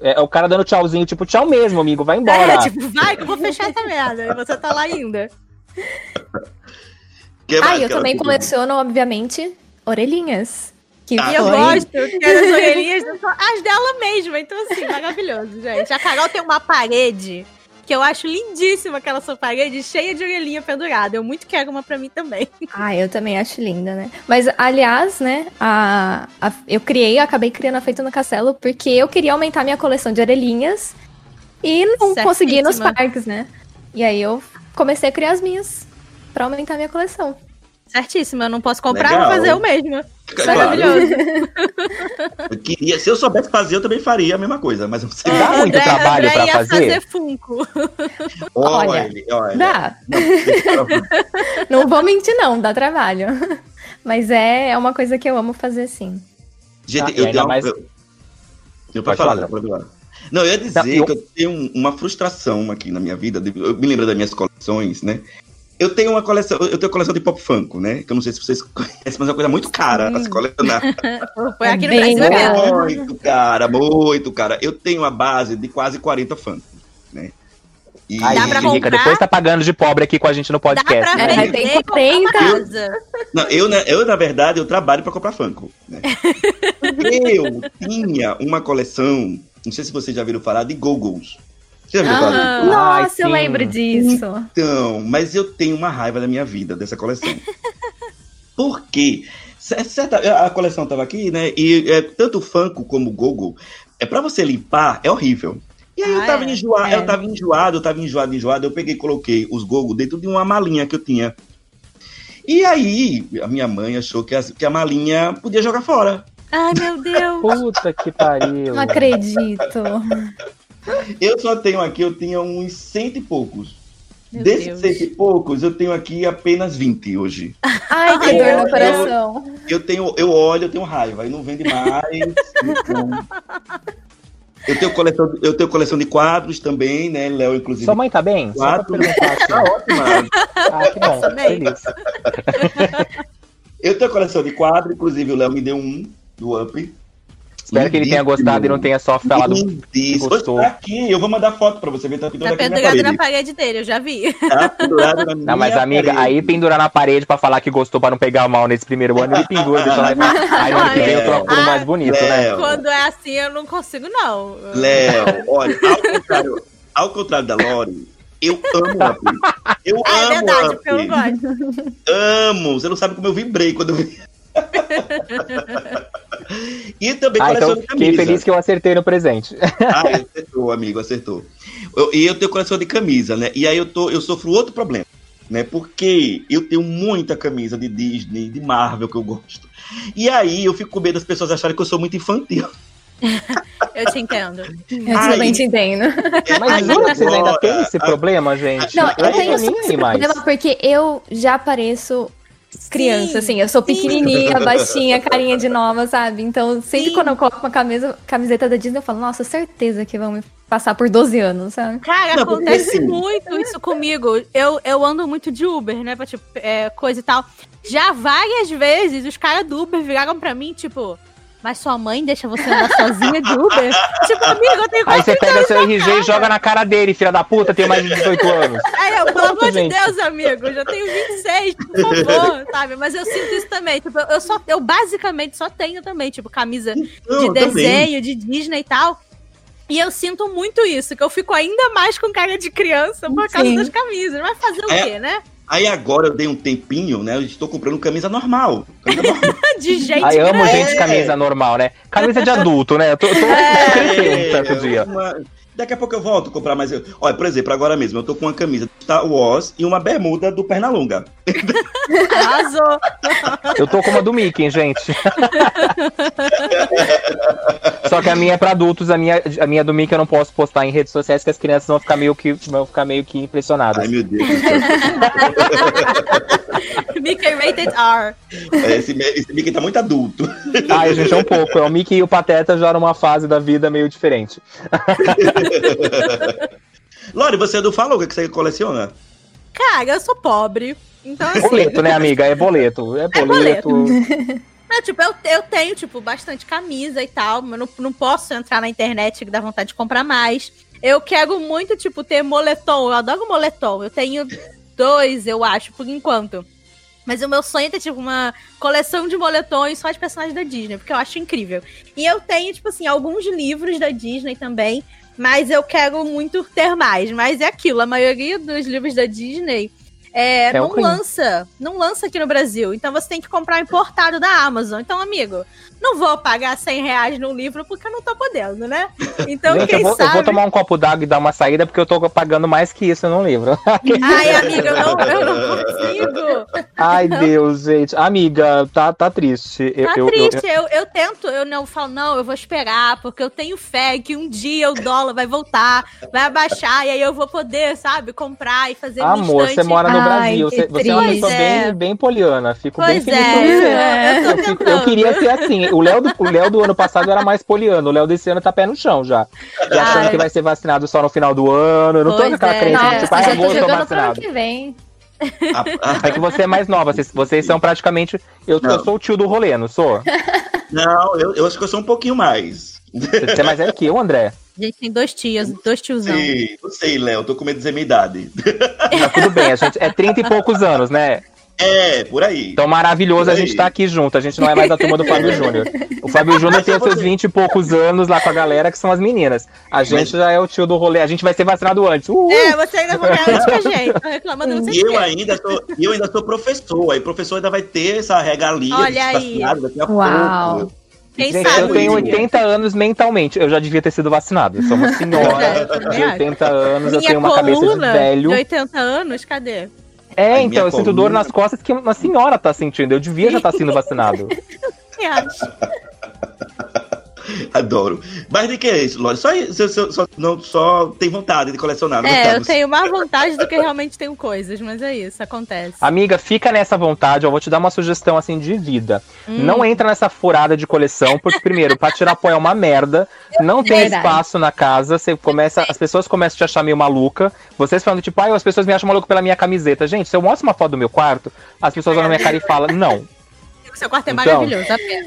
S7: É o cara dando tchauzinho, tipo, tchau mesmo, amigo, vai embora.
S2: É, tipo, vai que eu vou fechar essa merda. E você tá lá ainda. *laughs*
S3: Que
S6: Ah, e eu também coleciono, obviamente, orelhinhas. Que
S3: Ah,
S2: eu gosto que as *laughs* orelhinhas são as dela mesma. Então, assim, maravilhoso, gente. A Carol tem uma parede que eu acho lindíssima aquela sua parede, cheia de orelhinha pendurada. Eu muito quero uma pra mim também. *laughs*
S6: Ah, eu também acho linda, né? Mas, aliás, né, a, a- eu criei, acabei criando a Feito no Castelo porque eu queria aumentar minha coleção de orelhinhas e não consegui nos
S2: Certíssima.
S6: parques, né? E aí eu comecei a criar as minhas pra aumentar minha coleção.
S2: Certíssimo, eu não posso comprar,
S3: Legal.
S2: vou fazer eu mesma.
S3: Claro.
S2: Maravilhoso. *laughs*
S3: Eu queria, se eu soubesse fazer, eu também faria a mesma coisa, mas eu não sei.
S7: Dá muito trabalho
S2: André
S7: pra
S2: ia
S7: fazer?
S2: Funko. *laughs*
S6: Olha,
S3: olha.
S6: Dá.
S3: Não,
S6: Não vou mentir, não, dá trabalho. Mas é, é uma coisa que eu amo fazer sim.
S3: Gente,
S7: e
S3: eu tenho
S7: mais-
S3: Eu, eu falar,
S7: falar.
S3: pode falar. Não, eu ia dizer
S7: Não, eu-
S3: que eu tenho um- uma frustração aqui na minha vida. Eu me lembro das minhas coleções, né? Eu tenho uma coleção, eu tenho coleção de pop funko, né? Que eu não sei se vocês *laughs* conhecem, mas é uma coisa muito cara a se colecionar. *laughs*
S2: Foi aqui no
S6: É
S2: Brasil é mesmo.
S3: Muito cara, muito cara. Eu tenho a base de quase 40 funkos, né? E
S7: Ai,
S2: Dá pra
S7: gente rica,
S2: comprar?
S7: depois tá pagando de pobre aqui com a gente no
S2: Dá
S7: podcast.
S2: pra
S7: né?
S6: É, tem
S2: comprar uma
S6: 40.
S2: casa.
S3: Não, eu, né, eu, na verdade, eu trabalho para comprar Funko. Né? *laughs* eu tinha uma coleção, não sei se vocês já viram falar, de Googles. Você já
S2: Ah.
S3: disso?
S7: Ai,
S6: Nossa, eu lembro disso.
S3: Então, mas eu tenho uma raiva da minha vida dessa coleção. Por quê? Certa, a coleção tava aqui, né? E é, tanto o Funko como o Google, é para você limpar, é horrível. E aí eu
S2: Ah,
S3: tava
S2: é?
S3: enjoado,
S6: É.
S3: eu tava enjoado, eu tava enjoado, enjoado. Eu peguei e coloquei os Google dentro de uma malinha que eu tinha. E aí, a minha mãe achou que, as- que a malinha podia jogar fora.
S2: Ai, meu Deus.
S7: Puta que pariu.
S6: Não acredito.
S3: Eu só tenho aqui, eu tinha uns cento e poucos.
S2: Meu
S3: Desses
S2: Deus.
S3: cento e poucos, eu tenho aqui apenas 20 hoje.
S6: Ai, que dor
S2: eu-
S6: no coração.
S3: Eu tenho, eu olho, eu tenho raiva, aí não vende mais. então- Eu tenho coleção, eu tenho coleção de quadros também, né? Léo, inclusive.
S7: Sua mãe tá bem? Só pra
S3: Quatro.
S7: perguntar
S3: Tá ótima.
S7: Ah, que bom,
S2: Também.
S7: feliz.
S3: Eu tenho coleção de quadros, inclusive o Léo me deu um do Up.
S7: Espero que ele tenha gostado e não tenha só falado.
S3: Lindíssimo.
S7: gostou.
S3: Tá aqui, eu vou mandar foto pra você ver. Tá pendurado
S2: Tá
S3: aqui na
S2: pendurado na
S3: parede.
S2: dele, eu já vi.
S3: Tá pendurado na minha *laughs*
S7: Não, mas amiga,
S3: parede.
S7: aí pendurar na parede pra falar que gostou pra não pegar mal nesse primeiro ano, ele pendura, *laughs* deixa lá fala, Aí no ano que vem eu troco por um mais bonito, né?
S3: Léo,
S2: Quando é assim, eu não consigo, não.
S3: Léo, olha, ao contrário, ao contrário da Lori, eu amo o Up. Eu
S2: Ah, é
S3: amo
S2: verdade,
S3: o
S2: porque eu não
S3: Up.
S2: gosto.
S3: Amo. Você não sabe como eu vibrei quando eu vi. E também
S7: Ah, então
S3: coleciono
S7: fiquei
S3: camisa.
S7: feliz que eu acertei no presente.
S3: Ah, acertou, amigo, acertou. Eu- e eu tenho coleção de camisa, né? E aí eu, tô, eu sofro outro problema, né? Porque eu tenho muita camisa de Disney, de Marvel que eu gosto. E aí eu fico com medo das pessoas acharem que eu sou muito infantil. *laughs*
S2: Eu te entendo.
S6: Eu também te entendo.
S7: Mas
S3: Aí
S7: jura que vocês ainda têm esse problema, gente?
S6: Não,
S3: Aí
S6: eu tenho
S3: eu
S6: só
S7: nem
S6: esse
S7: mais.
S6: problema porque eu já pareço criança,
S2: Sim,
S6: assim. Eu sou
S2: sim.
S6: pequenininha, *laughs* baixinha, carinha de nova, sabe? Então, sempre
S2: Sim.
S6: quando eu coloco uma camisa, camiseta da Disney, eu falo, nossa, certeza que vão me passar por 12 anos, sabe?
S2: Cara,
S3: Não,
S2: acontece
S3: assim-
S2: muito isso comigo. Eu, eu ando muito de Uber, né? Pra, tipo, é, coisa e tal. Já várias vezes os caras do Uber viraram pra mim, tipo, mas sua mãe deixa você andar sozinha de Uber? *laughs* tipo, amigo, eu tenho
S7: Aí você pega seu RG e joga na cara dele, filha da puta, tem mais de 18 anos.
S2: Eu, *laughs* pelo amor de
S7: gente.
S2: Deus, amigo, eu já tenho 26, por favor, *laughs* sabe? Mas eu sinto isso também. Tipo, eu, só, eu basicamente só tenho também, tipo, camisa
S3: Não,
S2: de
S3: eu também.
S2: desenho, de Disney e tal. E eu sinto muito isso, que eu fico ainda mais com cara de criança por causa
S6: Sim.
S2: das camisas. Vai fazer o
S3: É.
S2: quê, né?
S3: Aí agora eu dei um tempinho, né? Eu estou comprando camisa normal. Camisa normal. *laughs*
S2: De gente
S7: Aí amo
S2: grande.
S7: gente camisa normal, né? Camisa de adulto, né? Eu tô, eu tô
S2: É.
S7: crescendo um certo dia.
S3: uma- Daqui a pouco eu volto a comprar mais. Olha, por exemplo, agora mesmo, eu tô com uma camisa de Star Wars e uma bermuda do Pernalonga.
S2: Arrasou.
S7: Eu tô com uma do Mickey, gente. *laughs* Só que a minha é pra adultos, a minha, a minha do Mickey eu não posso postar em redes sociais, que as crianças vão ficar meio que, vão ficar meio que impressionadas.
S3: Ai, meu Deus do. *laughs*
S2: Mickey Rated R.
S3: É, Esse, esse Mickey tá muito adulto.
S7: Ai, gente, é um pouco. É o Mickey e o Pateta já numa fase da vida meio diferente. *laughs* *laughs*
S3: Lori, você é do Falou, o que que você coleciona?
S2: Cara, eu sou pobre. Então, assim.
S7: Boleto, né, amiga? É boleto. É boleto.
S2: É, tipo, eu, eu tenho, tipo, bastante camisa e tal, mas não, não posso entrar na internet que dá vontade de comprar mais. Eu quero muito, tipo, ter moletom. Eu adoro moletom. Eu tenho dois, eu acho, por enquanto. Mas o meu sonho é ter, tipo, uma coleção de moletons só de personagens da Disney, porque eu acho incrível. E eu tenho, tipo assim, alguns livros da Disney também, mas eu quero muito ter mais. Mas é aquilo, a maioria dos livros da Disney é,
S7: É
S2: não
S7: ruim.
S2: lança, não lança aqui no Brasil. Então você tem que comprar importado da Amazon. Então, amigo, não vou pagar 100 reais num livro porque eu não tô podendo, né? Então,
S7: Gente,
S2: quem
S7: eu vou, eu
S2: sabe...
S7: vou tomar um copo d'água e dar uma saída, porque eu tô pagando mais que isso num livro. *laughs*
S2: Ai, amiga, eu não, eu não consigo.
S7: Ai, Deus, gente. Amiga, tá, tá triste. Eu,
S2: Tá
S7: eu- eu-
S2: triste, eu, eu, tento, eu não falo, não, eu vou esperar, porque eu tenho fé que um dia o dólar vai voltar, vai abaixar, e aí eu vou poder, sabe, comprar e fazer
S7: Amor, você mora no
S6: Ai,
S7: Brasil.
S6: que
S7: Você, você é uma pessoa
S2: É.
S7: bem, bem poliana. Fico bem
S2: Pois
S7: feliz
S2: é,
S7: com
S2: eu,
S7: você.
S2: eu
S7: Eu, eu queria ser assim. O Léo, do, o Léo do ano passado era mais poliano. O Léo desse ano tá pé no chão já. Já achando
S2: Ai.
S7: que vai ser vacinado só no final do ano. Eu não tô
S2: Pois
S7: naquela
S2: é.
S7: crença de
S6: Nossa,
S7: tipo, ah,
S6: tô
S7: agosto tô vacinado.
S6: que vem.
S7: É que você é mais nova. Vocês, vocês são praticamente. Eu, eu
S3: Não.
S7: sou o tio do rolê, não sou?
S3: não, eu, eu acho que eu sou um pouquinho mais.
S7: Você é mais velho que eu, André.
S2: A gente tem dois tios, dois tiozão.
S3: Sei, não sei, Léo, tô com medo de dizer minha idade.
S7: Mas tudo bem, a gente é 30 e poucos anos, né?
S3: É, por aí.
S7: Então maravilhoso a gente tá aqui junto. A gente não é mais a turma do Fábio *laughs* Júnior. O Fábio Júnior tem os seus 20 e poucos anos lá com a galera, que são as meninas. A gente já é o tio do rolê. A gente vai ser vacinado antes. Uhul.
S2: É, você ainda vai ganhar antes que a gente. Tá reclamando não sei
S3: E eu ainda sou, e eu ainda sou professor, aí professor ainda vai ter essa regalia
S2: Olha aí.
S3: vacinado daqui a
S6: Uau.
S3: pouco.
S2: Quem
S7: Gente,
S2: sabe?
S7: eu tenho
S3: Sim.
S7: 80 anos mentalmente. Eu já devia ter sido vacinado. Eu sou uma *laughs*
S2: É,
S7: senhora
S2: eu também
S7: de
S2: acho.
S7: 80 anos, eu
S2: Minha
S7: tenho uma cabeça de velho.
S2: de 80 anos, cadê?
S7: É,
S3: Ai,
S7: então, eu sinto dor
S3: coluna.
S7: nas costas que uma senhora tá sentindo. Eu devia já estar sendo vacinado. *laughs* *laughs*
S3: Adoro. Mas de que é isso, Lore? Só, só, só, só- não, só tem vontade de colecionar. não
S2: É, eu
S3: estamos.
S2: tenho mais vontade do que realmente tenho coisas, mas é isso, acontece.
S7: Amiga, fica nessa vontade. Eu vou te dar uma sugestão assim de vida.
S2: Hum.
S7: Não entra nessa furada de coleção, porque primeiro, pra tirar pó é uma merda. Não tem
S6: Verdade.
S7: espaço na casa. Você começa, as pessoas começam a te achar meio maluca. Vocês falando tipo, ai, as pessoas me acham maluco pela minha camiseta. Gente, se eu mostro uma foto do meu quarto, as pessoas olham na minha cara e falam, não. *laughs*
S2: O seu quarto é
S7: Então.
S2: maravilhoso, apenas.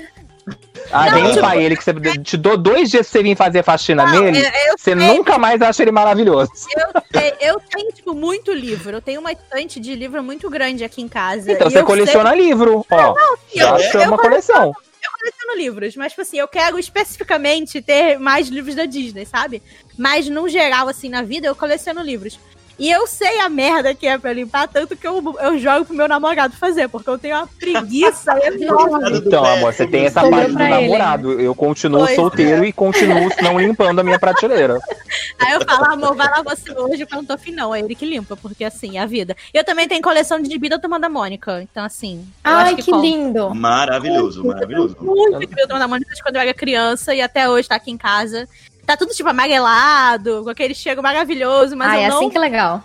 S7: Ah,
S2: Não,
S7: nem
S2: tipo-
S7: pai, ele que você te dou dois dias pra você vir fazer faxina
S2: Não,
S7: nele,
S2: eu- eu
S7: você
S2: sei.
S7: nunca mais acha ele maravilhoso.
S2: Eu, sei- eu tenho, tipo, muito livro. Eu tenho uma estante de livro muito grande aqui em casa.
S7: Então
S2: E
S7: você
S2: eu
S7: coleciona livro, ó.
S2: sei-
S7: Já
S2: eu, eu
S7: uma coleção.
S2: coleciono livros, mas, tipo assim, eu quero especificamente ter mais livros da Disney, sabe? Mas, no geral, assim, na vida, eu coleciono livros. E eu sei a merda que é pra limpar, tanto que eu, eu jogo pro meu namorado fazer, porque eu tenho uma preguiça *laughs* enorme.
S7: Então, amor, você tem essa parte do
S6: pra ele.
S7: namorado. Eu continuo
S2: Pois é.
S7: solteiro e continuo não limpando a minha prateleira. *laughs*
S2: Aí eu falo, amor, vai lá você hoje, eu não tô afim, não. É ele que limpa, porque assim, é a vida. Eu também tenho coleção de gibi da Turma da Mônica. Então, assim. eu
S6: Ai,
S2: acho
S6: que,
S2: que
S6: lindo.
S3: Maravilhoso, maravilhoso.
S2: muito gibi da Turma da Mônica de quando eu era criança e até hoje tá aqui em casa. Tá tudo, tipo, amarelado, com aquele cheiro maravilhoso, mas
S6: Ai,
S2: eu não.
S6: assim que é legal.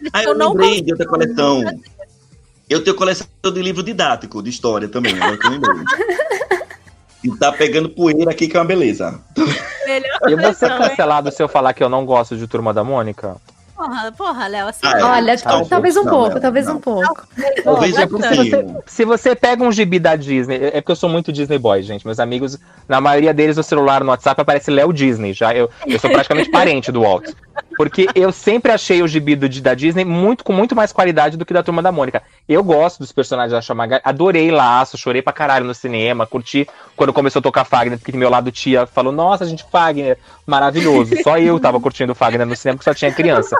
S2: mas
S3: Ah,
S2: eu
S3: eu
S2: não
S3: lembrei de outra coleção. Eu tenho coleção de livro didático, de história também, agora que eu lembrei. E tá pegando poeira aqui, que é uma beleza.
S2: melhor.
S7: Eu vou ser
S2: hein?
S7: cancelado se eu falar que eu não gosto de Turma da Mônica?
S2: Porra, porra, Léo, assim.
S3: Ah, é.
S6: Olha,
S3: Não,
S6: talvez um
S3: não,
S6: pouco,
S3: não,
S6: talvez
S3: não.
S6: um pouco.
S3: Talvez um
S2: bastante.
S3: pouquinho.
S7: Se você pega um gibi da Disney, é porque eu sou muito Disney boy, gente. Meus amigos, na maioria deles, o celular no WhatsApp aparece Léo Disney. Já eu, eu sou praticamente *laughs* parente do Walt. Porque eu sempre achei o gibi do, da Disney muito, com muito mais qualidade do que da Turma da Mônica. Eu gosto dos personagens da Chamaga, adorei Laço, chorei pra caralho no cinema, curti quando começou a tocar Fagner, porque meu lado tia falou, nossa, gente, Fagner, maravilhoso. Só eu tava curtindo Fagner no cinema, porque só tinha criança.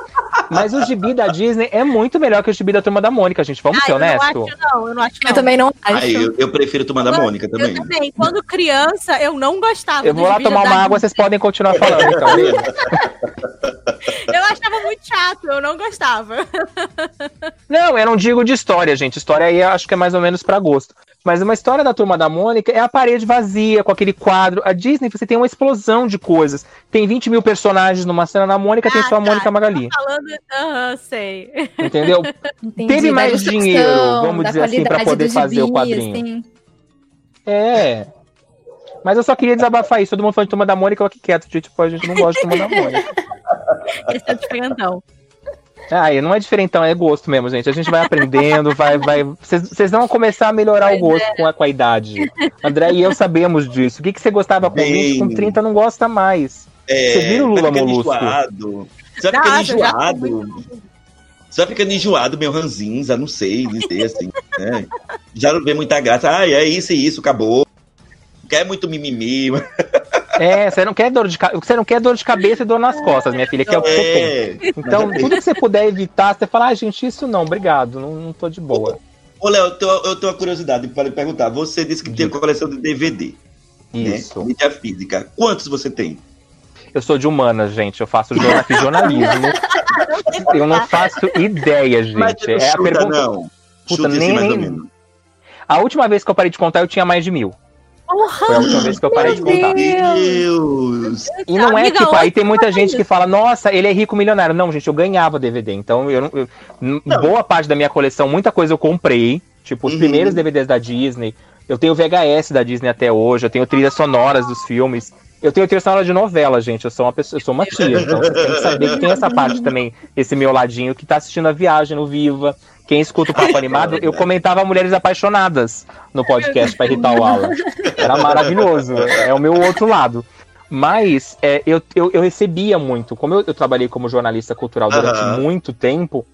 S7: Mas o gibi da Disney é muito melhor que o gibi da Turma da Mônica, gente. Vamos
S2: Ah,
S7: ser
S2: eu não
S7: honestos?
S2: acho, não, eu não acho, não.
S6: Eu também não acho.
S3: Aí, eu, eu prefiro tomar da Mônica também.
S2: Eu também. Quando criança, eu não gostava.
S7: Eu vou lá tomar uma água, vocês podem continuar falando, então? *laughs* *laughs*
S2: Eu achava muito chato, eu não gostava.
S7: Não, eu não digo de história, gente. História aí eu acho que é mais ou menos pra gosto. Mas uma história da Turma da Mônica é a parede vazia, com aquele quadro. A Disney, você tem uma explosão de coisas. Tem 20 mil personagens numa cena, na Mônica tem
S2: Ah,
S7: só a
S2: tá.
S7: Mônica Magali.
S2: Falando. Aham, sei.
S7: Entendeu?
S6: Entendi,
S7: Teve
S6: da
S7: mais dinheiro, vamos
S6: da
S7: dizer assim, pra
S6: qualidade
S7: poder fazer o
S6: gibi,
S7: quadrinho.
S6: assim.
S7: É. Mas eu só queria desabafar isso. Todo mundo falando de Turma da Mônica, eu aqui quieto. Tipo, a gente não gosta de Turma da Mônica. *laughs*
S2: Esse é o diferentão.
S7: Ah, não é diferentão, é gosto mesmo, gente. A gente vai aprendendo, *laughs* vai, vai. Vocês vão começar a melhorar o gosto com, a, com a idade. André e eu sabemos disso. O que, que você gostava com
S3: Bem.
S7: 20, com 30 não gosta mais.
S3: É,
S7: Você vira o Lula Molusco.
S3: enjoado. Você vai ficando enjoado. Você vai ficando enjoado, meu ranzinza, não sei dizer assim. né? Já não vê muita graça. Ah, é isso e isso, acabou. Quer muito mimimi.
S7: É, você não quer dor de ca- você não quer dor de cabeça e dor nas costas, minha filha, que é o que você tem.
S3: É.
S7: Então, tudo que você puder evitar, você fala, ah, gente, isso não, obrigado, não, não tô de boa.
S3: Ô, Léo, eu tenho, eu tenho uma curiosidade para lhe perguntar. Você disse que tem uma coleção de DVD,
S7: Isso.
S3: né? Mídia física. Quantos você tem?
S7: Eu sou de humanas, gente. Eu faço jornalismo. *laughs* Eu não faço ideia,
S3: Mas
S7: gente.
S3: não
S7: É a
S3: chuta,
S7: pergunta.
S3: não.
S7: Puta,
S3: Chuta assim,
S7: nem-
S3: mais ou
S7: nem-
S3: menos.
S7: A última vez que eu parei de contar, eu tinha mais de mil. Foi a última vez que eu parei de
S6: Meu
S7: contar.
S3: Deus!
S7: E não é
S2: Amiga,
S7: tipo, aí tem muita gente que fala, nossa, ele é rico milionário. Não, gente, eu ganhava DVD. Então, eu, eu-
S3: Não.
S7: boa parte da minha coleção, muita coisa eu comprei. Tipo, os
S3: Uhum.
S7: primeiros DVDs da Disney. Eu tenho VHS da Disney até hoje. Eu tenho trilhas sonoras dos filmes. Eu tenho trilha sonora de novela, gente. Eu sou uma pessoa, eu sou uma tia. Então, você tem que saber que tem essa parte também, esse meu ladinho que tá assistindo a viagem no Viva. Quem escuta o Papo Animado, eu comentava Mulheres Apaixonadas no podcast pra irritar o Alan. Era maravilhoso. É o meu outro lado. Mas é, eu, eu, eu recebia muito. Como eu, eu trabalhei como jornalista cultural durante
S3: Aham.
S7: muito tempo,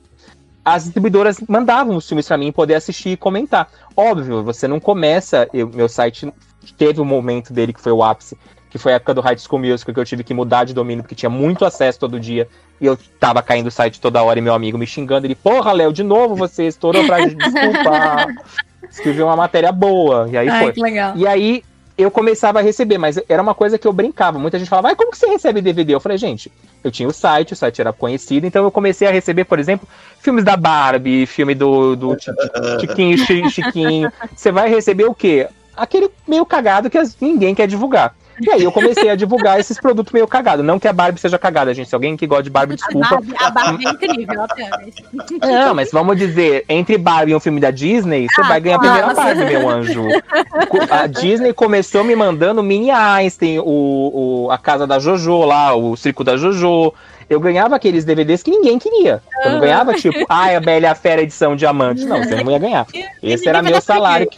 S7: as distribuidoras mandavam os filmes pra mim poder assistir e comentar. Óbvio, você não começa. eu- meu site teve um momento dele que foi o ápice, que foi a época do High School Musical, que eu tive que mudar de domínio, porque tinha muito acesso todo dia. E eu tava caindo o site toda hora e meu amigo me xingando. Ele, porra, Léo, de novo você estourou pra desculpa. *laughs* Escreveu uma matéria boa. E aí
S6: Ai,
S7: foi.
S6: que legal.
S7: E aí eu começava a receber, mas era uma coisa que eu brincava. Muita gente falava, ah, como que você recebe DVD? Eu falei, gente, eu tinha o site, o site era conhecido, então eu comecei a receber, por exemplo, filmes da Barbie, filme do, do Ti- Tiquinho, Chi- Chiquinho. Você vai receber o quê? Aquele meio cagado que ninguém quer divulgar. E aí eu comecei a divulgar *laughs* esses produtos meio cagados. Não que a Barbie seja cagada, gente. Se alguém que gosta de Barbie,
S2: A
S7: desculpa.
S2: Barbie, a Barbie é incrível, apenas.
S7: Não, mas vamos dizer, entre Barbie e um filme da Disney, você
S2: Ah,
S7: vai ganhar a
S2: claro.
S7: primeira parte, meu anjo. A Disney começou me mandando Mini Einstein, o, o- a casa da Jojo lá, o circo da Jojo. Eu ganhava aqueles DVDs que ninguém queria. Eu não ganhava, tipo, ai, a Bela e a Fera edição diamante. Não, você não ia ganhar. *laughs* Esse era meu salário.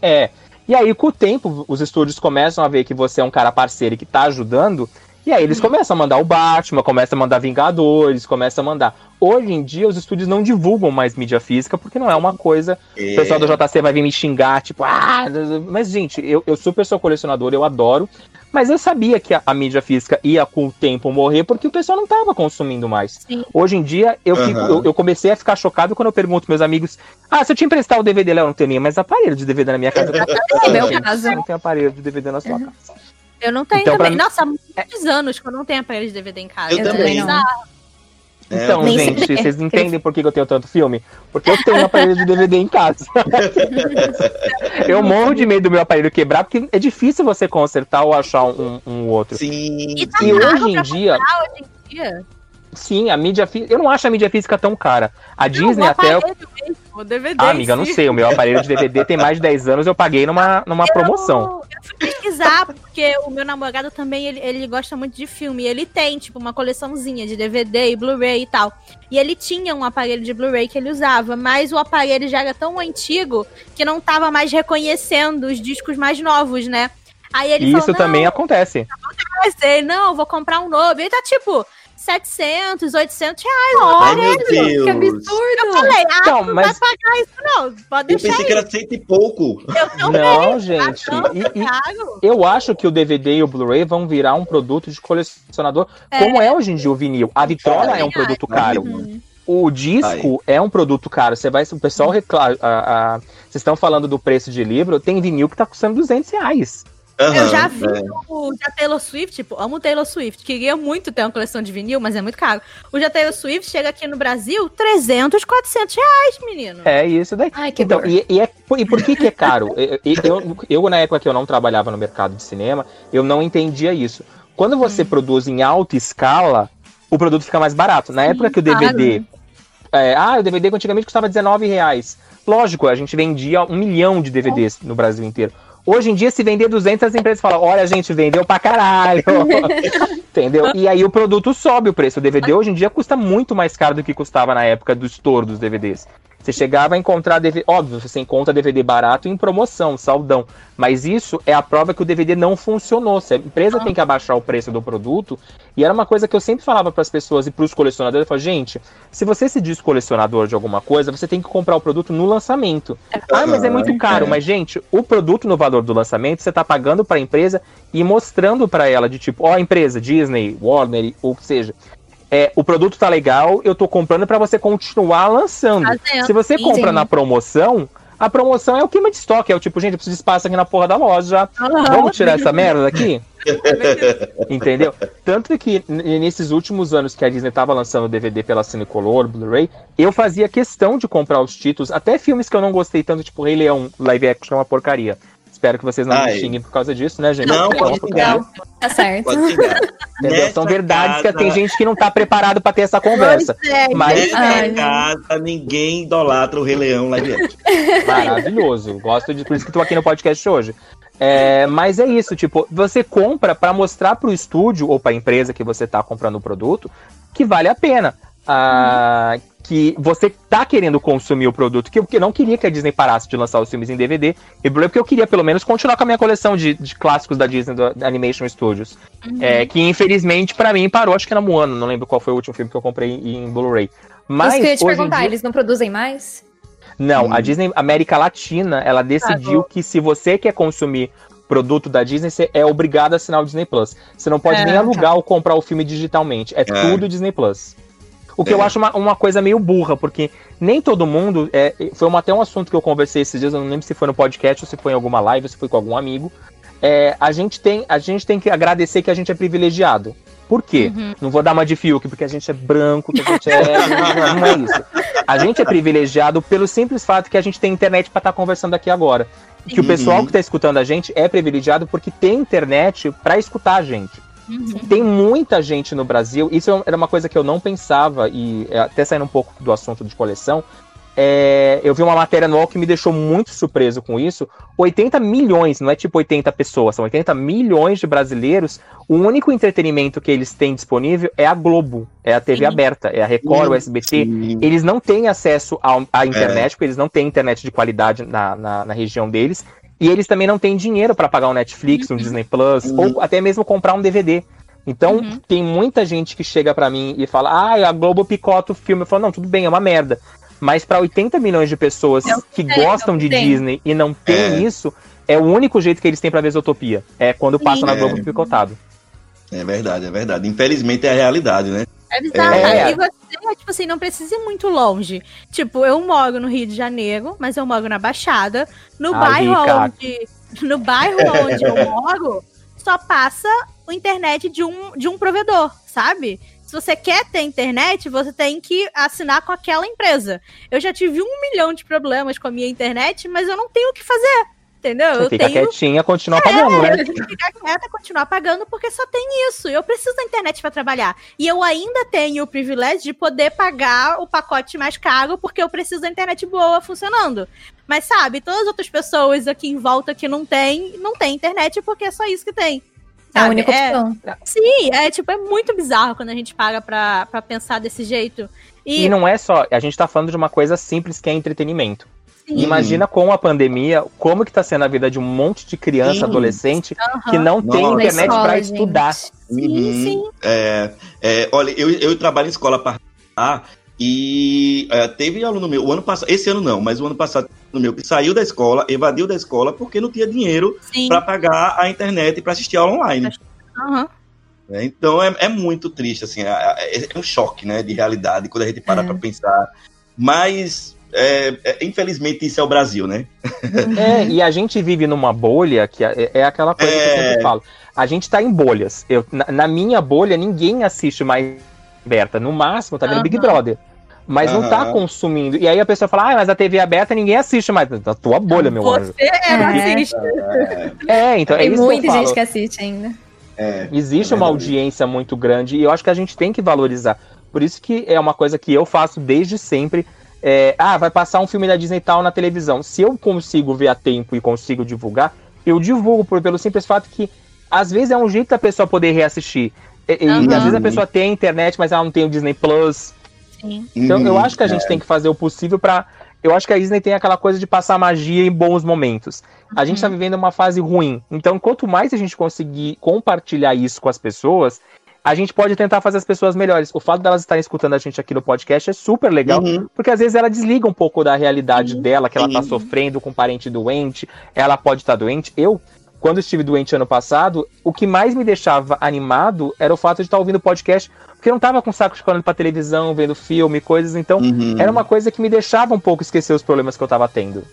S7: É. E aí, com o tempo, os estúdios começam a ver que você é um cara parceiro e que tá ajudando. E aí eles começam a mandar o Batman, começam a mandar Vingadores, começam a mandar. Hoje em dia, os estúdios não divulgam mais mídia física, porque não é uma coisa. O pessoal do JC vai vir me xingar, tipo, ah, mas gente, eu, eu super sou colecionador, eu adoro. Mas eu sabia que a, a mídia física ia com o tempo morrer, porque o pessoal não estava consumindo mais.
S2: Sim.
S7: Hoje em dia, eu, fico-
S3: Aham.
S7: eu, eu comecei a ficar chocado quando eu pergunto meus amigos: Ah, se eu te emprestar o DVD, Léo, não tenho nem mais aparelho de DVD na minha casa. *laughs*
S6: É o meu caso.
S7: Não tem aparelho de DVD na sua casa.
S2: Eu não tenho
S7: Então,
S2: também.
S7: mim-
S2: Nossa, há muitos anos que eu não tenho aparelho de DVD em casa.
S3: Eu
S2: É
S3: também não. É,
S7: Então,
S6: Nem
S7: gente, vocês *laughs* entendem por que eu tenho tanto filme? Porque eu tenho um aparelho de DVD em casa. *laughs* eu morro de medo do meu aparelho quebrar, porque é difícil você consertar ou achar um, um outro.
S3: Sim.
S2: E tá
S7: E hoje em dia,
S2: hoje em dia.
S7: Sim, a mídia física. Eu não acho a mídia física tão cara. A Disney
S2: Não, o
S7: até.
S2: mesmo, o DVD.
S7: Ah, amiga, eu não sei. O meu aparelho de DVD tem mais de 10 anos, eu paguei numa, numa promoção.
S2: Eu, eu fui pesquisar, porque o meu namorado também, ele, ele gosta muito de filme. E ele tem, tipo, uma coleçãozinha de DVD e Blu-ray e tal. E ele tinha um aparelho de Blu-ray que ele usava, mas o aparelho já era tão antigo que não tava mais reconhecendo os discos mais novos, né? Aí ele
S7: isso
S2: falou,
S7: também
S2: não,
S7: acontece.
S2: ele, não, vou comprar um novo. Ele tá, tipo, 700, 800 reais.
S3: Ai,
S2: Olha,
S6: Que absurdo!
S2: eu falei, ah,
S7: Então,
S2: não
S7: mas-
S2: vai pagar isso não, pode
S3: Eu
S2: deixar
S3: pensei que
S2: aí.
S3: era cento e pouco.
S2: Eu também,
S7: Não, gente.
S2: tá tão
S7: E- e-
S2: caro.
S7: Eu acho que o DVD e o Blu-ray vão virar um produto de colecionador, como é hoje em dia o vinil. A vitrola é um produto caro.
S2: Uhum.
S7: O disco é um produto caro. Você vai, o pessoal reclama. Vocês estão falando do preço de livro, tem vinil que tá custando 200 reais.
S2: Eu
S3: Aham,
S2: já vi
S3: é.
S2: o da Taylor Swift, tipo, amo Taylor Swift. Queria muito ter uma coleção de vinil, mas é muito caro. O da Taylor Swift chega aqui no Brasil, 300, 400 reais, menino.
S7: É isso daí.
S6: Ai, que
S7: Então,
S6: dor.
S7: e, e é, e por que, que é caro? Eu, eu, eu, na época que eu não trabalhava no mercado de cinema, eu não entendia isso. Quando você
S2: Hum.
S7: produz em alta escala, o produto fica mais barato. Na época que o
S2: claro.
S7: DVD. é, ah, o DVD que antigamente custava 19 reais. Lógico, a gente vendia um milhão de DVDs no Brasil inteiro. Hoje em dia, se vender 200, as empresas falam: olha, a gente vendeu pra caralho. *laughs* Entendeu? E aí o produto sobe o preço. O DVD hoje em dia custa muito mais caro do que custava na época do estouro dos DVDs. Você chegava a encontrar DVD. Óbvio, você encontra DVD barato em promoção, saldão. Mas isso é a prova que o DVD não funcionou. Se a empresa tem que abaixar o preço do produto. E era uma coisa que eu sempre falava para as pessoas e para os colecionadores: eu falava, gente, se você se diz colecionador de alguma coisa, você tem que comprar o produto no lançamento. Ah, mas é muito caro.
S3: É.
S7: Mas, gente, o produto no valor do lançamento, você tá pagando para a empresa e mostrando para ela de tipo, ó, empresa, Disney, Warner, ou o que seja. É, o produto tá legal, eu tô comprando para você continuar lançando.
S2: Fazendo.
S7: Se você
S2: Sim.
S7: compra na promoção, a promoção é o queima de estoque, é o tipo, gente, eu preciso de espaço aqui na porra da loja. Vamos tirar essa merda daqui? *laughs* Entendeu? Tanto que nesses últimos anos que a Disney tava lançando DVD pela Cinecolor, Blu-ray, eu fazia questão de comprar os títulos, até filmes que eu não gostei tanto, tipo Rei Leão, live action é uma porcaria. Espero que vocês não
S3: Ai.
S7: me xinguem por causa disso, né, gente?
S3: Não,
S7: É
S3: pode xingar.
S6: Tá certo.
S3: Pode xingar.
S7: entendeu? São verdades que
S3: casa-
S7: tem gente que não tá preparado pra ter essa conversa.
S2: Pois é,
S7: Mas
S3: Nessa casa, ninguém idolatra o Rei Leão live action. *laughs*
S7: Maravilhoso. Gosto de por isso que tô aqui no podcast hoje. É, mas é isso, tipo, você compra pra mostrar pro estúdio ou pra empresa que você tá comprando o produto que vale a pena. Ah, que você tá querendo consumir o produto, que eu que não queria que a Disney parasse de lançar os filmes em DVD e Blu-ray, porque eu queria pelo menos continuar com a minha coleção de, de clássicos da Disney do da Animation Studios. É, que infelizmente pra mim parou, acho que era Moana, não lembro qual foi o último filme que eu comprei em Blu-ray. Mas
S6: Isso que eu ia te perguntar,
S7: dia-
S6: eles não produzem mais?
S7: não,
S3: Hum.
S7: a Disney América Latina, ela decidiu que se você quer consumir produto da Disney, você é obrigado a assinar o Disney Plus. Você não pode
S2: É,
S7: nem alugar ou comprar o filme digitalmente. É, tudo Disney Plus. O que
S3: É.
S7: eu acho uma, uma coisa meio burra, porque nem todo mundo. é, foi uma- até um assunto que eu conversei esses dias, eu não lembro se foi no podcast ou se foi em alguma live, ou se foi com algum amigo. É, a, gente tem, a gente tem que agradecer que a gente é privilegiado. Por quê?
S2: Uhum.
S7: Não vou dar uma de Fiuk, porque a gente é branco, que a gente é. não, *laughs* não é isso. A gente é privilegiado pelo simples fato que a gente tem internet pra estar conversando aqui agora. Que o
S3: Uhum.
S7: pessoal que tá escutando a gente é privilegiado porque tem internet pra escutar a gente.
S2: Uhum.
S7: Tem muita gente no Brasil, isso era uma coisa que eu não pensava, e é, até saindo um pouco do assunto de coleção, é, eu vi uma matéria no UOL que me deixou muito surpreso com isso. 80 milhões, não é tipo 80 pessoas, são 80 milhões de brasileiros. O único entretenimento que eles têm disponível é a Globo, é a TV
S2: Sim.
S7: aberta, é a Record, o SBT.
S3: Sim.
S7: Eles não têm acesso ao- à internet, porque eles não têm internet de qualidade na, na, na região deles. E eles também não têm dinheiro para pagar um Netflix, um Disney Plus,
S3: Uhum.
S7: ou até mesmo comprar um DVD. Então,
S2: Uhum.
S7: tem muita gente que chega pra mim e fala: ah, a Globo picota o filme. Eu falo: não, tudo bem, é uma merda. Mas pra 80 milhões de pessoas
S2: Eu
S7: que gostam de
S2: sei.
S7: Disney e não tem
S3: É.
S7: isso, é o único jeito que eles têm pra ver Zootopia. É quando passa
S2: Sim.
S7: na
S3: É.
S7: Globo picotado.
S3: É verdade, é verdade. Infelizmente é a realidade, né?
S2: É bizarro,
S7: É.
S2: cara. E você, tipo assim, não precisa ir muito longe. Tipo, eu moro no Rio de Janeiro, mas eu moro na Baixada. No
S7: Ai,
S2: bairro
S7: Rica.
S2: onde. *laughs* No bairro onde eu *laughs* moro, só passa o internet de um, de um provedor, sabe? Se você quer ter internet, você tem que assinar com aquela empresa. Eu já tive um milhão de problemas com a minha internet, mas eu não tenho o que fazer. Entendeu? Eu
S7: Fica
S2: tenho
S7: quietinha, continua pagando,
S2: é,
S7: né?
S2: a gente ficar quieta, continuar pagando, porque só tem isso. Eu preciso da internet para trabalhar. E eu ainda tenho o privilégio de poder pagar o pacote mais caro, porque eu preciso da internet boa funcionando. Mas sabe, todas as outras pessoas aqui em volta que não tem, não tem internet porque é só isso que tem.
S6: É a única
S2: É-
S6: opção.
S2: Sim, é tipo, é muito bizarro quando a gente paga pra, pra pensar desse jeito. E,
S7: E não é só, a gente tá falando de uma coisa simples que é entretenimento.
S2: Sim,
S7: Imagina com a pandemia, como que tá sendo a vida de um monte de criança,
S3: Sim.
S7: adolescente,
S2: aham.
S7: que não tem
S3: Nossa.
S6: Na
S7: internet
S6: gente.
S7: estudar.
S2: Sim,
S3: Uhum.
S2: sim.
S3: É, é, olha, eu, eu trabalho em escola particular e é, teve aluno meu, o ano passado, esse ano não, mas o ano passado, no meu que saiu da escola, evadiu da escola porque não tinha dinheiro para pagar a internet para assistir aula online.
S2: aham.
S3: né? Então é, é muito triste, assim, é, é- é um choque, né, de realidade quando a gente para
S6: É.
S3: para pensar. Mas é, é, infelizmente isso é o Brasil, né? *laughs*
S7: É, e a gente vive numa bolha que é, é aquela coisa que eu
S3: É.
S7: sempre falo. A gente tá em bolhas. Eu, na, na minha bolha, ninguém assiste mais aberta. No máximo, tá vendo Big
S2: Aham.
S7: Brother. Mas não tá consumindo. E aí a pessoa fala, ah, mas a TV aberta ninguém assiste mais. Da tua bolha, meu anjo.
S2: Você é
S6: É.
S2: racista.
S7: É, então é
S6: Tem
S7: isso
S6: muita
S7: que eu falo.
S6: gente que assiste ainda.
S3: É,
S7: Existe
S3: É
S7: uma audiência muito grande e eu acho que a gente tem que valorizar. Por isso que é uma coisa que eu faço desde sempre. É, ah, vai passar um filme da Disney tal na televisão. Se eu consigo ver a tempo e consigo divulgar, eu divulgo por, pelo simples fato que às vezes é um jeito da pessoa poder reassistir. E, e
S2: Aham.
S7: às vezes a pessoa tem a internet, mas ela não tem o Disney Plus.
S2: Sim.
S7: Então eu
S3: Uhum,
S7: acho que a gente tem que fazer o possível pra. Eu acho que a Disney tem aquela coisa de passar magia em bons momentos. A gente tá vivendo uma fase ruim. Então, quanto mais a gente conseguir compartilhar isso com as pessoas, a gente pode tentar fazer as pessoas melhores. O fato delas estarem escutando a gente aqui no podcast é super legal,
S3: Uhum.
S7: porque às vezes ela desliga um pouco da realidade dela, que ela tá sofrendo com um parente doente, ela pode estar doente. Eu, quando estive doente ano passado, o que mais me deixava animado era o fato de estar ouvindo podcast, porque eu não tava com saco de olhando pra televisão, vendo filme, coisas, então
S3: Uhum.
S7: era uma coisa que me deixava um pouco esquecer os problemas que eu tava tendo.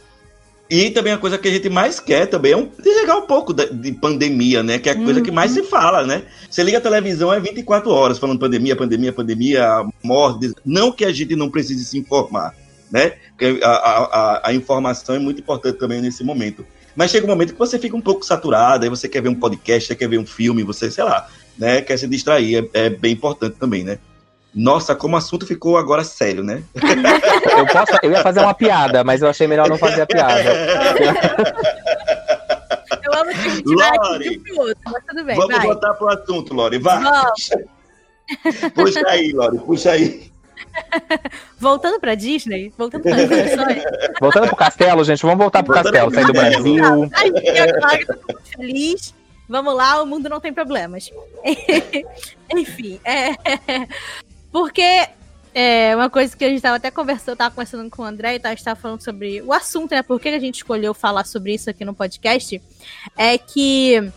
S3: E também a coisa que a gente mais quer também é um, desligar um pouco da- de pandemia, né? Que é a coisa que mais se fala, né? Você liga a televisão, é 24 horas falando pandemia, pandemia, pandemia, morte. Não que a gente não precise se informar, né? Porque a, a, a- informação é muito importante também nesse momento. Mas chega um momento que você fica um pouco saturado, aí você quer ver um podcast, você quer ver um filme, você, sei lá, né? Quer se distrair, é, é bem importante também, né? Nossa, como o assunto ficou agora sério, né? *laughs*
S7: Eu, posso, eu ia fazer uma piada, mas eu achei melhor não fazer a piada. *laughs*
S2: Eu amo que a gente vai um outro, mas tudo bem,
S3: Vamos
S2: vai.
S3: voltar pro assunto, Lore. Vai.
S2: Vamos. *laughs*
S3: Puxa aí, Lore, puxa aí.
S2: Voltando pra Disney, voltando para.
S7: Voltando pro castelo, gente, vamos voltar pro
S3: Voltando
S7: castelo, sair do. Brasil.
S2: Ai, agora eu tô muito feliz. Vamos lá, o mundo não tem problemas. Enfim, é. Porque é uma coisa que a gente tava até conversando, eu tava conversando com o André e a gente tava falando sobre o assunto, né? Por que a gente escolheu falar sobre isso aqui no podcast? É que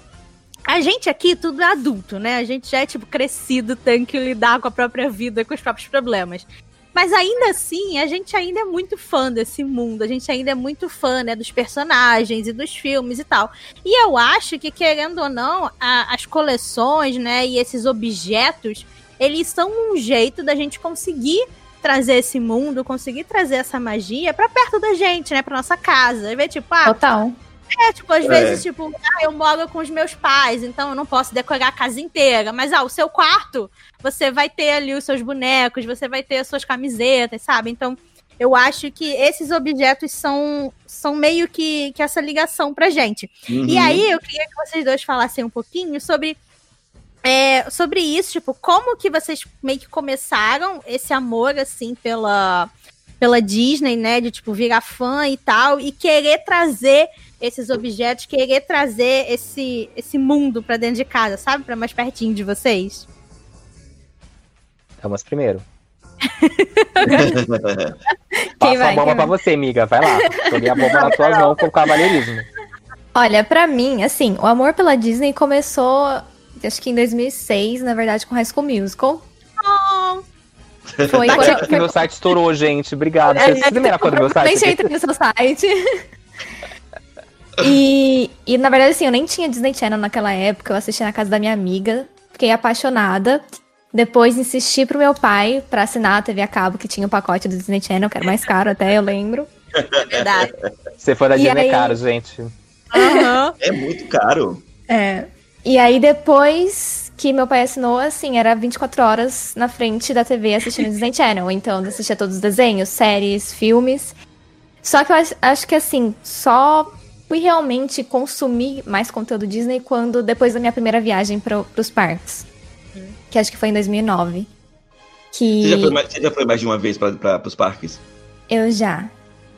S2: a gente aqui, tudo é adulto, né? A gente já é, tipo, crescido, tem que lidar com a própria vida, com os próprios problemas. Mas ainda assim, a gente ainda é muito fã desse mundo, a gente ainda é muito fã, né, dos personagens e dos filmes e tal. E eu acho que, querendo ou não, a- as coleções, né, e esses objetos, eles são um jeito da gente conseguir trazer esse mundo, conseguir trazer essa magia pra perto da gente, né, pra nossa casa. E ver, tipo, ah,
S6: Total.
S2: é, tipo, às
S3: É.
S2: vezes, tipo, ah, eu moro com os meus pais, então eu não posso decorar a casa inteira. Mas, ah, o seu quarto, você vai ter ali os seus bonecos, você vai ter as suas camisetas, sabe? Então, eu acho que esses objetos são, são meio que, que essa ligação pra gente. E
S3: Uhum.
S2: aí, eu queria que vocês dois falassem um pouquinho sobre. É, sobre isso, tipo, como que vocês meio que começaram esse amor, assim, pela, pela Disney, né? De, tipo, virar fã e tal, e querer trazer esses objetos, querer trazer esse, esse mundo pra dentro de casa, sabe? Pra mais pertinho de vocês.
S7: Vamos primeiro. *laughs*
S6: Quem
S7: Passa
S6: vai,
S7: a bomba
S6: quem
S7: pra
S6: vai?
S7: você, amiga. Vai lá. Joguei a bomba nas tuas mãos com o cavalheirismo.
S6: Olha, pra mim, assim, o amor pela Disney começou, acho que em 2006, na verdade, com High School Musical. Foi *laughs* quando eu,
S7: Que meu site estourou, gente. Obrigado. Vocês vocês lembram quando meu site?
S6: Eu entrei no seu site. e, e, na verdade, assim, eu nem tinha Disney Channel naquela época. Eu assisti na casa da minha amiga. Fiquei apaixonada. Depois insisti pro meu pai pra assinar a TV a cabo, que tinha o pacote do Disney Channel, que era mais caro até, eu lembro.
S2: É verdade.
S7: Você foi da
S6: E
S7: Disney,
S6: aí?
S7: caro, gente.
S2: Aham.
S3: É muito caro.
S6: É. E aí, depois que meu pai assinou, assim, era 24 horas na frente da TV assistindo Disney Channel. Então, eu assistia todos os desenhos, séries, filmes. Só que eu acho, que, assim, só fui realmente consumir mais conteúdo Disney quando, depois da minha primeira viagem pro, pros parques. Que acho que foi em 2009. Que
S3: Você já foi mais, você já foi mais de uma vez para os parques?
S6: eu já.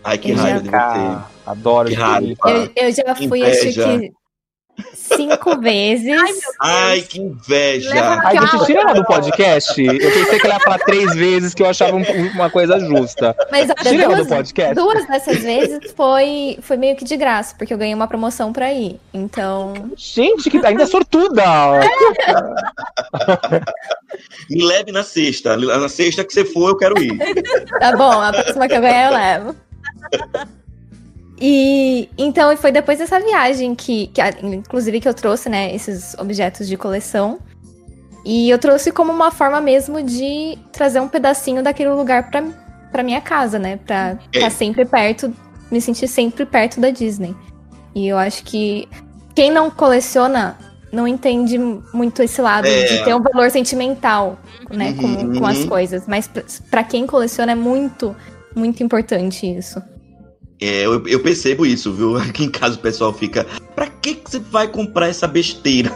S3: Ai, que
S6: Eu já-
S3: raiva de você.
S7: Ah, adoro.
S3: Que raiva.
S6: Eu, eu já fui, acho que, cinco *laughs* vezes.
S3: Ai, que inveja.
S2: Leva
S7: Ai, gente,
S6: Calma.
S7: tira ela do podcast. Eu pensei que ela ia falar três vezes que eu achava um- uma coisa justa.
S6: Mas olha,
S7: Tira ela do
S6: duas,
S7: podcast.
S6: duas dessas vezes foi, foi meio que de graça, porque eu ganhei uma promoção pra ir. Então,
S7: Gente, que ainda é sortuda.
S3: Me leve na sexta. Na sexta que você for, eu quero ir.
S6: tá bom, a próxima que eu ganhar eu levo. E então e foi depois dessa viagem que, que inclusive que eu trouxe, né, esses objetos de coleção. E eu trouxe como uma forma mesmo de trazer um pedacinho daquele lugar pra, pra minha casa, né? Pra estar sempre perto, me sentir sempre perto da Disney. E eu acho que quem não coleciona não entende muito esse lado
S3: É.
S6: de ter um valor sentimental, né, com, com as
S3: Uhum.
S6: coisas. Mas pra quem coleciona é muito, muito importante isso.
S3: É, eu, eu percebo isso, viu? *laughs* Aqui em casa o pessoal fica. Pra que, que você vai comprar essa besteira?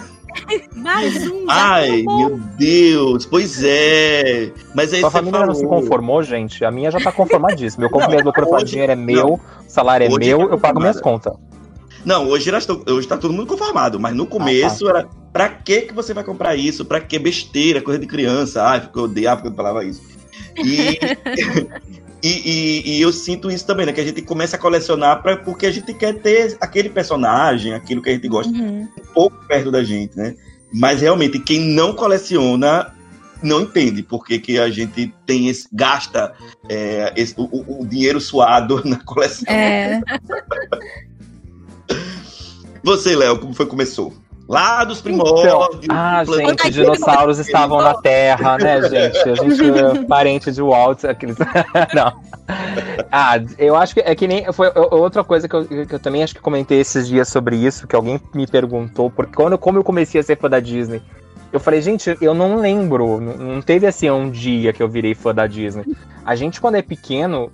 S2: Mais um.
S3: Ai, meu Deus, pois é. Mas aí
S7: Sua
S3: você
S7: família não se
S3: falou.
S7: conformou, gente. A minha já tá conformadíssima. Eu compro
S3: Não,
S7: minhas loucuras, o
S3: hoje-
S7: dinheiro é meu, o salário é
S3: Hoje
S7: meu,
S3: tá
S7: eu pago minhas contas.
S3: Não, hoje, elas tão- hoje tá todo mundo conformado, mas no começo era. Pra que, que você vai comprar isso? Pra que besteira, coisa de criança? Ai, eu odiava quando falava isso. E, *laughs* e, e- e eu sinto isso também, né? Que a gente começa a colecionar pra, porque a gente quer ter aquele personagem, aquilo que a gente gosta
S6: Uhum.
S3: um pouco perto da gente, né? Mas realmente, quem não coleciona não entende por que, a gente tem esse, gasta é, esse- o, o- o dinheiro suado *laughs* na coleção.
S6: É,
S3: Você, Léo, como foi que começou? Lá dos primórdios.
S7: Ah, gente, os dinossauros estavam na Terra, né, gente? A gente é *laughs* parente de Walt, aqueles. *laughs* Não. Ah, eu acho que é que nem. Foi outra coisa que eu, que eu também acho que comentei esses dias sobre isso, que alguém me perguntou, porque quando como eu comecei a ser fã da Disney, eu falei, gente, eu não lembro. Não teve assim um dia que eu virei fã da Disney. A gente, quando é pequeno,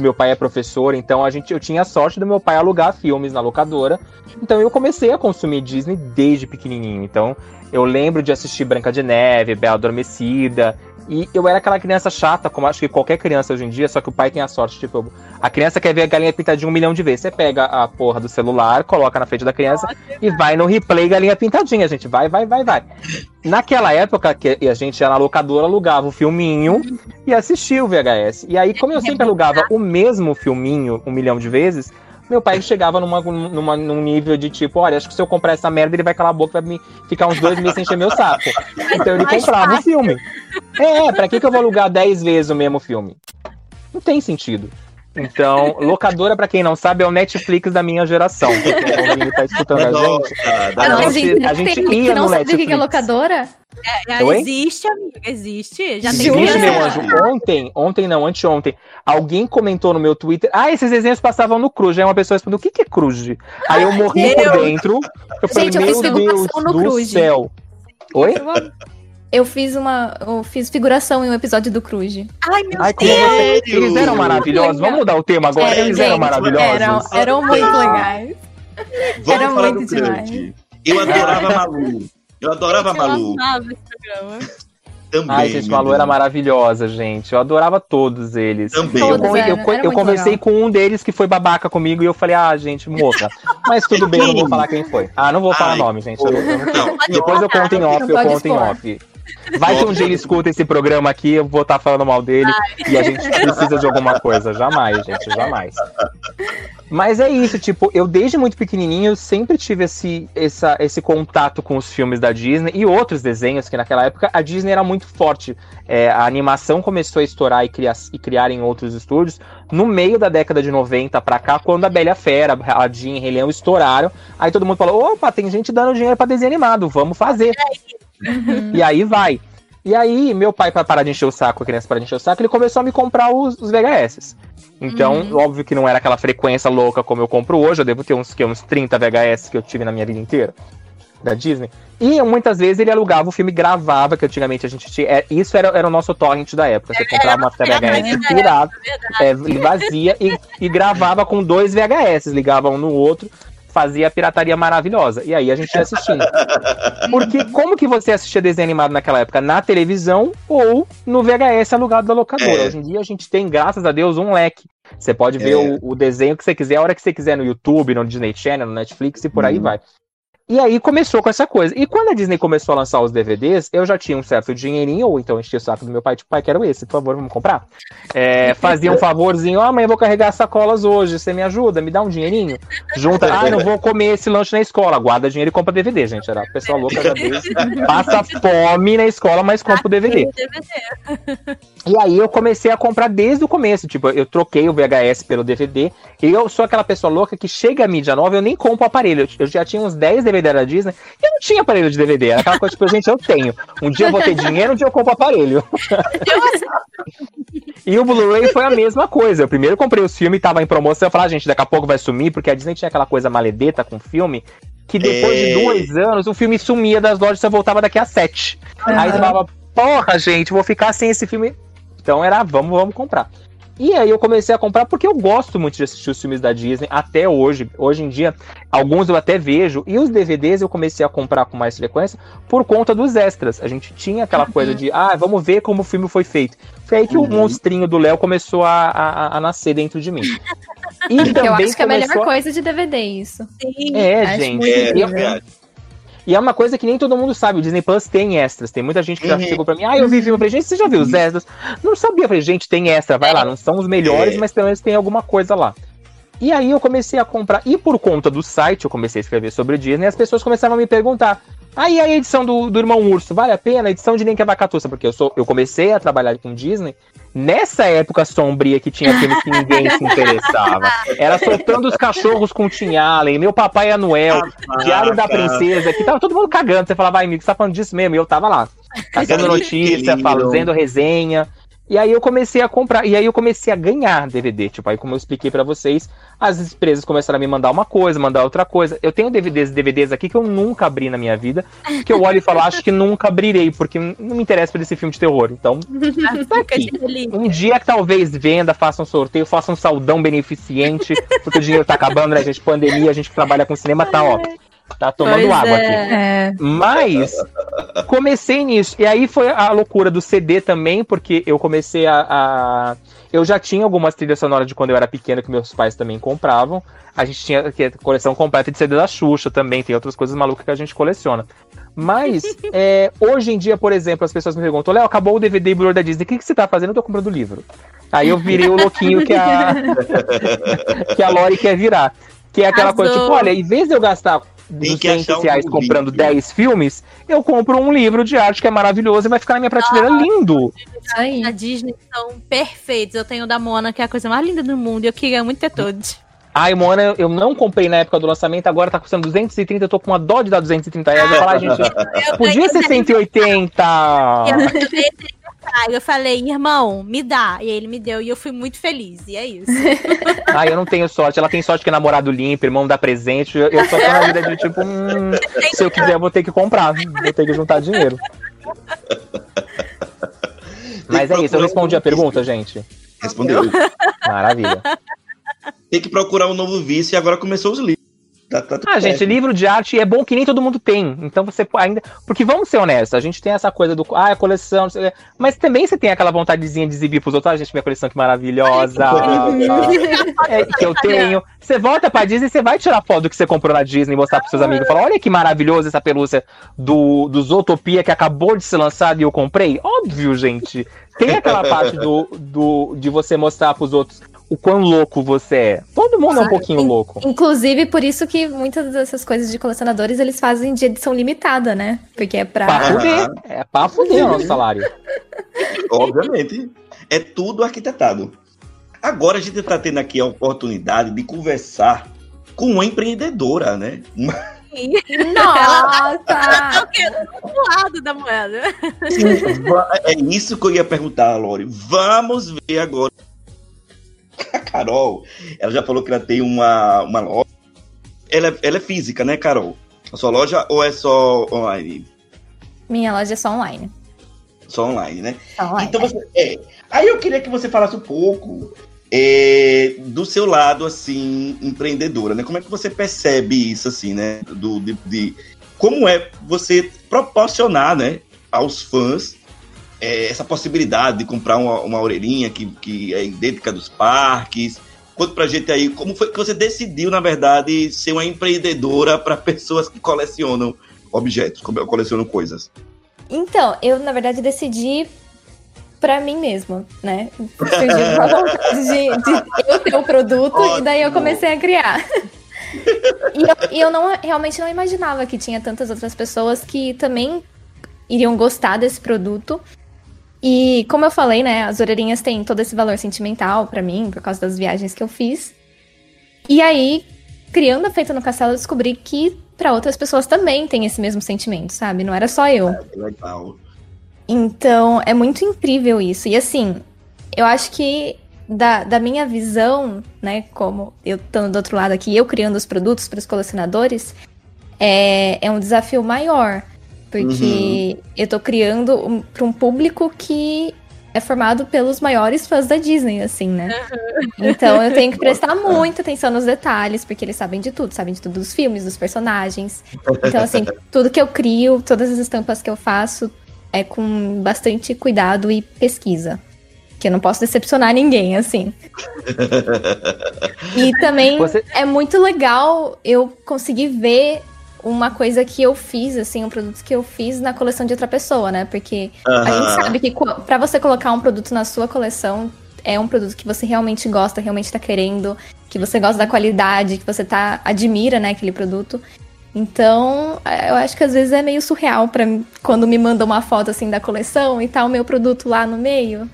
S7: meu pai é professor, então a gente, eu tinha a sorte do meu pai alugar filmes na locadora. Então eu comecei a consumir Disney desde pequenininho. Então eu lembro de assistir Branca de Neve, Bela Adormecida. E eu era aquela criança chata, como acho que qualquer criança hoje em dia, só que o pai tem a sorte, tipo, a criança quer ver a galinha pintadinha um milhão de vezes. Você pega a porra do celular, coloca na frente da criança e vai no replay galinha pintadinha, gente. Vai, vai, vai, vai. Naquela época que a gente ia na locadora, alugava o filminho e assistia o VHS. E aí, como eu sempre alugava o mesmo filminho um milhão de vezes, meu pai chegava numa, numa, num nível de tipo, olha, acho que se eu comprar essa merda, ele vai calar a boca vai me ficar uns dois meses sem encher meu saco. Então ele
S2: Mais
S7: comprava o filme. É, pra que, que eu vou alugar 10 vezes o mesmo filme? Não tem sentido. Então, locadora, pra quem não sabe, é o Netflix da minha geração. Quem tá tá escutando a gente. Ah,
S6: não,
S7: não,
S3: nossa-
S6: gente,
S7: a gente
S6: tem-
S7: ia
S6: que não
S7: no
S6: sabe o que é
S7: Netflix.
S6: locadora?
S2: Já
S7: Oi?
S2: existe, amiga, existe. Já tem
S6: Jura?
S7: Existe, meu anjo. Ontem, ontem não, anteontem, alguém comentou no meu Twitter, ah, esses desenhos passavam no Cruz. Aí uma pessoa respondeu, o que, que é Cruz? Aí eu morri por
S2: Meu.
S7: dentro. Eu falei,
S6: Gente, eu fiz
S7: meu Deus
S6: figuração no
S7: do
S6: Cruz.
S7: céu. Oi?
S6: Eu fiz uma. Eu fiz figuração em um episódio do Cruz.
S2: Ai, meu
S7: Ai,
S2: Deus.
S7: você... Eles eram maravilhosos. Vamos mudar o tema agora.
S6: Eram,
S7: Eles eram maravilhosos.
S6: Eram, eram muito legais.
S3: Vamos
S6: Era
S3: falar
S6: muito demais.
S3: Eu adorava a Malu. Eu adorava a
S2: Eu
S3: Malu.
S2: amava esse programa.
S3: Também.
S7: Ai, gente, Malu era maravilhosa, gente. Eu adorava todos eles.
S3: Também.
S7: Eu, eu,
S6: eram,
S7: eu
S6: muito
S7: conversei
S6: legal.
S7: com um deles que foi babaca comigo e eu falei, ah, gente, morra. Mas tudo bem, eu não vou falar quem foi. Ah, não vou falar
S3: Ai,
S7: nome, gente. eu não- eu não- Depois eu conto em off, eu conto em off. Vai que um dia ele escuta esse programa aqui, eu vou estar falando mal dele e a gente precisa de alguma coisa. Jamais, gente, jamais. Mas é isso, tipo, eu desde muito pequenininho sempre tive esse, essa, esse contato com os filmes da Disney e outros desenhos, que naquela época a Disney era muito forte. É, a animação começou a estourar e criar, e criar em outros estúdios no meio da década de 90 pra cá, quando a Bela Fera, a Jean e Rei Leão estouraram. Aí todo mundo falou: opa, tem gente dando dinheiro pra desenho animado, vamos fazer. E aí vai. E aí, meu pai, pra parar de encher o saco, a criança parar de encher o saco, ele começou a me comprar os, os VHS. Então, óbvio que não era aquela frequência louca como eu compro hoje, eu devo ter uns, que, uns 30 VHS que eu tive na minha vida inteira, da Disney. E muitas vezes ele alugava o filme, gravava, que antigamente a gente tinha. é, isso era, era o nosso torrent da época. Você comprava uma VHS pirata, é, vazia, e, e gravava com dois VHS, ligava um no outro, fazia a pirataria maravilhosa. E aí a gente ia assistindo. Porque como que você assistia desenho animado naquela época? Na televisão ou no VHS alugado da locadora.
S3: É.
S7: Hoje em dia a gente tem, graças a Deus, um leque. Você pode ver
S3: É.
S7: o, o desenho que você quiser, a hora que você quiser no YouTube, no Disney Channel, no Netflix e por aí
S3: Uhum.
S7: vai. E aí começou com essa coisa. E quando a Disney começou a lançar os DVDs, eu já tinha um certo dinheirinho, ou então enchia o saco do meu pai, tipo, pai, quero esse, por favor, vamos comprar. É, fazia um favorzinho, ah, mãe, eu vou carregar sacolas hoje, você me ajuda, me dá um dinheirinho. Junta, ah, não vou comer esse lanche na escola, guarda dinheiro e compra DVD, gente. Era a pessoa louca já vez. Passa fome na escola, mas compra o DVD. E aí eu comecei a comprar desde o começo. Tipo, eu troquei o VHS pelo DVD. E eu sou aquela pessoa louca que chega a mídia nova, eu nem compro o aparelho. Eu- já tinha uns 10 DVD da Disney e eu não tinha aparelho de DVD. Era aquela coisa, tipo, gente, eu tenho. Um dia eu vou ter dinheiro, um dia eu compro aparelho. E o Blu-ray foi a mesma coisa. Eu primeiro comprei os filmes, tava em promoção. Eu falei, ah, gente, daqui a pouco vai sumir, porque a Disney tinha aquela coisa maledeta com filme. Que depois de
S3: É.
S7: dois anos, o filme sumia das lojas e voltava daqui a sete. Aí você falava, porra, gente, vou ficar sem esse filme. Então era, vamos, vamos comprar. E aí eu comecei a comprar porque eu gosto muito de assistir os filmes da Disney até hoje. Hoje em dia, alguns eu até vejo. E os DVDs eu comecei a comprar com mais frequência por conta dos extras. A gente tinha aquela coisa de, ah, vamos ver como o filme foi feito. Foi aí que o
S3: Uhum.
S7: monstrinho do Léo começou a, a, a nascer dentro de mim. E também *laughs*
S6: eu acho que é a melhor
S7: começou-
S6: coisa de DVD isso.
S2: Sim.
S7: É, gente.
S6: muito
S3: É,
S7: E e é uma coisa que nem todo mundo sabe. O Disney Plus tem extras. Tem muita gente que já
S3: Uhum.
S7: chegou pra mim. Ah, eu vi filme. Eu falei, gente, você já viu os extras? Não sabia. Eu falei, gente, tem extra. Vai lá. Não são os melhores,
S3: É.
S7: mas pelo menos tem alguma coisa lá. E aí eu comecei a comprar. E por conta do site, eu comecei a escrever sobre Disney. As pessoas começavam a me perguntar. Aí a edição do, do Irmão Urso, vale a pena? A edição de Nem que é Vacatuça? Porque eu, sou, eu comecei a trabalhar com Disney nessa época sombria que tinha filmes que ninguém se interessava. Era soltando os cachorros com Tim Allen, meu papai é Noel, Diário da Princesa, que tava todo mundo cagando. Você falava, ai, amigo, você tá falando disso mesmo? E eu tava lá, fazendo notícia, fazendo resenha. E aí eu comecei a comprar, e aí eu comecei a ganhar DVD. Tipo, aí como eu expliquei pra vocês, as empresas começaram a me mandar uma coisa, mandar outra coisa. Eu tenho DVDs DVDs aqui que eu nunca abri na minha vida, que eu olho e falo, acho que nunca abrirei, porque não me interessa por esse filme de terror. Então, *laughs* tá aqui. Um dia que talvez venda, faça um sorteio, faça um saudão beneficente, porque o dinheiro tá acabando, né, gente? Pandemia, a gente que trabalha com cinema tá, ó, tá tomando
S2: Pois
S7: água
S2: é.
S7: aqui.
S6: É.
S7: Mas comecei nisso. E aí foi a loucura do CD também, porque eu comecei a. a- Eu já tinha algumas trilhas sonoras de quando eu era pequeno que meus pais também compravam. A gente tinha a coleção completa de CD da Xuxa também, tem outras coisas malucas que a gente coleciona. Mas *laughs* é, hoje em dia, por exemplo, as pessoas me perguntam: Léo, acabou o DVD e Blu-ray da Disney, o que, que você tá fazendo? Eu tô comprando livro. Aí eu virei o louquinho que a, *laughs* que a Lori quer virar. Que é aquela coisa,
S2: Arrasou.
S7: tipo, olha, em vez de eu gastar
S3: Tem que
S7: 200
S3: achar um
S7: comprando
S3: vídeo.
S7: 10 filmes, eu compro um livro de arte que é maravilhoso e vai ficar na minha prateleira lindo.
S6: Isso aí.
S2: A Disney são perfeitos. Eu tenho o da Mona, que é a coisa mais linda do mundo. E eu queria muito ter todos.
S7: Ai, Moana, eu não comprei na época do lançamento, agora tá custando 230, eu tô com uma dó de dar 230 reais. Eu falo, ai, gente,
S2: Eu
S7: podia ser 180.
S2: Eu ganhei esse Eu falei, irmão, me dá. E aí ele me deu e eu fui muito feliz. E é isso. *laughs*
S7: Ai, eu não tenho sorte. Ela tem sorte que é namorado limpo, irmão dá presente. Eu, eu só tô na vida de tipo, hum, *laughs* se eu quiser, eu vou ter que comprar. Vou ter que juntar dinheiro. *laughs* Mas é isso, eu respondi a pergunta, gente.
S3: Respondeu.
S7: Maravilha.
S3: Tem que procurar um novo vício e agora começou os livros. Tá, tá
S7: Ah, gente, livro de arte é bom que nem todo mundo tem. Então você ainda. Porque vamos ser honestos, a gente tem essa coisa do. Ah, a coleção. não sei o quê. Mas também você tem aquela vontadezinha de exibir pros outros. Ah, gente, minha coleção que maravilhosa. é, que eu tenho. Você volta pra Disney, você vai tirar foto do que você comprou na Disney, mostrar pros seus amigos. Falar, olha que maravilhoso essa pelúcia do, do Zootopia que acabou de ser lançado e eu comprei. Óbvio, gente. Tem aquela parte do, do, de você mostrar pros outros o quão louco você é. Todo mundo é um pouquinho
S6: in-
S7: louco.
S6: Inclusive, por isso que muitas dessas coisas de colecionadores eles fazem de edição limitada, né? Porque é
S7: Pra
S6: pra.
S7: Fuder. É pra fuder o nosso salário. *laughs*
S3: Obviamente. É tudo arquitetado. Agora a gente está tendo aqui a oportunidade de conversar com uma empreendedora, né? *laughs*
S6: Nossa!
S2: Do lado da moeda.
S3: É isso que eu ia perguntar, Lori. Vamos ver agora. A *laughs* Carol, ela já falou que ela tem uma, uma loja. Ela, é- ela é física, né, Carol? A sua loja ou é só online?
S6: Minha loja é só online.
S3: Só online, né?
S6: Só online.
S3: Então você. É. Aí eu queria que você falasse um pouco é, do seu lado, assim, empreendedora, né? Como é que você percebe isso, assim, né? Do, de, de- como é você proporcionar, né, aos fãs é, essa possibilidade de comprar uma, uma orelhinha que, que é idêntica dos parques. Conta pra gente aí como foi que você decidiu, na verdade, ser uma empreendedora para *laughs* pessoas que colecionam objetos, co- colecionam coisas.
S6: Então, eu na verdade decidi pra mim mesma, né? Surgiu *laughs* uma vontade de, de eu ter o produto e daí eu
S3: Ótimo.
S6: comecei a criar. E eu, e eu não, realmente não imaginava que tinha tantas outras pessoas que também iriam gostar desse produto. E como eu falei, né, as orelhinhas têm todo esse valor sentimental pra mim, por causa das viagens que eu fiz. E aí, criando a Feita no Castelo, eu descobri que pra outras pessoas também tem esse mesmo sentimento, sabe? Não era só eu.
S3: Que legal.
S6: Então, é muito incrível isso. E assim, eu acho que da, da minha visão, né, como eu estando do outro lado aqui, eu criando os produtos para os colecionadores, é, é um desafio maior. Porque eu tô criando um, para um público que é formado pelos maiores fãs da Disney, assim, né? Então eu tenho que *laughs* prestar muita atenção nos detalhes, porque eles sabem de tudo, sabem de tudo dos filmes, dos personagens. Então, assim, *laughs* tudo que eu crio, todas as estampas que eu faço, é com bastante cuidado e pesquisa. Que eu não posso decepcionar ninguém, assim. *laughs* E também
S7: Você-
S6: é muito legal eu conseguir ver uma coisa que eu fiz, assim, um produto que eu fiz na coleção de outra pessoa, né? Porque a gente sabe que pra você colocar um produto na sua coleção, é um produto que você realmente gosta, realmente tá querendo, que você gosta da qualidade, que você tá admira, né, aquele produto. Então, é, eu acho que às vezes é meio surreal para quando me mandam uma foto assim da coleção e tá o meu produto lá no meio.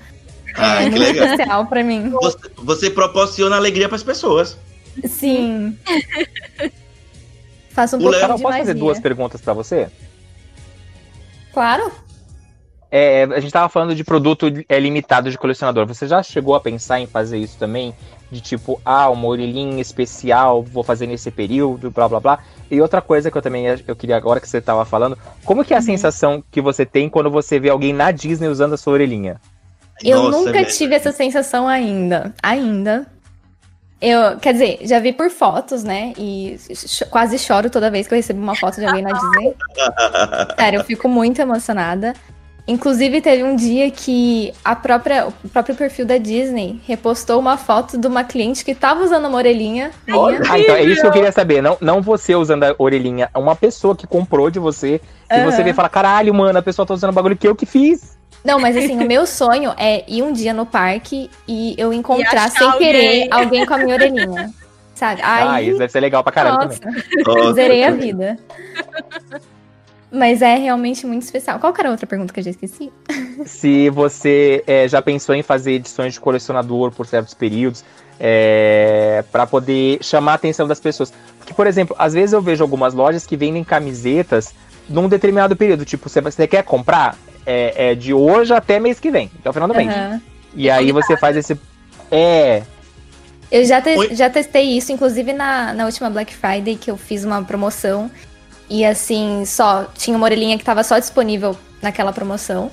S3: Ah,
S6: é
S3: que
S6: muito
S3: legal.
S6: especial pra mim.
S3: Você, você proporciona alegria para as pessoas.
S6: Sim. *laughs* Faço um
S3: O
S6: pouquinho
S7: Carol,
S6: de
S7: posso fazer duas perguntas pra você?
S6: Claro.
S7: É, a gente tava falando de produto é, limitado de colecionador. Você já chegou a pensar em fazer isso também? De tipo, ah, uma orelhinha especial, vou fazer nesse período, blá blá blá. E outra coisa que eu também eu queria agora que você tava falando, como que é a
S6: Uhum.
S7: sensação que você tem quando você vê alguém na Disney usando a sua orelhinha?
S6: Eu
S3: Nossa,
S6: nunca
S3: velho.
S6: tive essa sensação ainda. Ainda. Eu, quer dizer, já vi por fotos, né? E cho- quase choro toda vez que eu recebo uma foto de alguém na Disney. *laughs* Sério, eu fico muito emocionada. Inclusive, teve um dia que a própria, o próprio perfil da Disney repostou uma foto de uma cliente que tava usando uma orelhinha minha.
S7: Ah, então é isso que eu queria saber. Não, não você usando a orelhinha, uma pessoa que comprou de você. E você
S6: Aham.
S7: vê e fala, caralho, mano, a pessoa tá usando o bagulho que eu que fiz.
S6: Não, mas assim, o meu sonho é ir um dia no parque e eu encontrar
S2: achar
S6: sem
S2: alguém.
S6: querer alguém com a minha orelhinha. Sabe?
S7: ah,
S6: Aí,
S7: isso deve ser legal pra caralho
S6: nossa.
S7: também.
S3: Nossa, *laughs*
S6: Zerei a vida. Mas é realmente muito especial. Qual que era a outra pergunta que eu já esqueci?
S7: se você é, já pensou em fazer edições de colecionador por certos períodos, é, para poder chamar a atenção das pessoas. Porque, por exemplo, às vezes eu vejo algumas lojas que vendem camisetas num determinado período. Tipo, você, você quer comprar? É, é de hoje até mês que vem, até o final do mês.
S6: Aham.
S7: E aí você faz esse. É.
S6: Eu já, te-
S3: Oi?
S6: já testei isso, inclusive na, na última Black Friday, que eu fiz uma promoção. E assim, só tinha uma orelhinha que tava só disponível naquela promoção.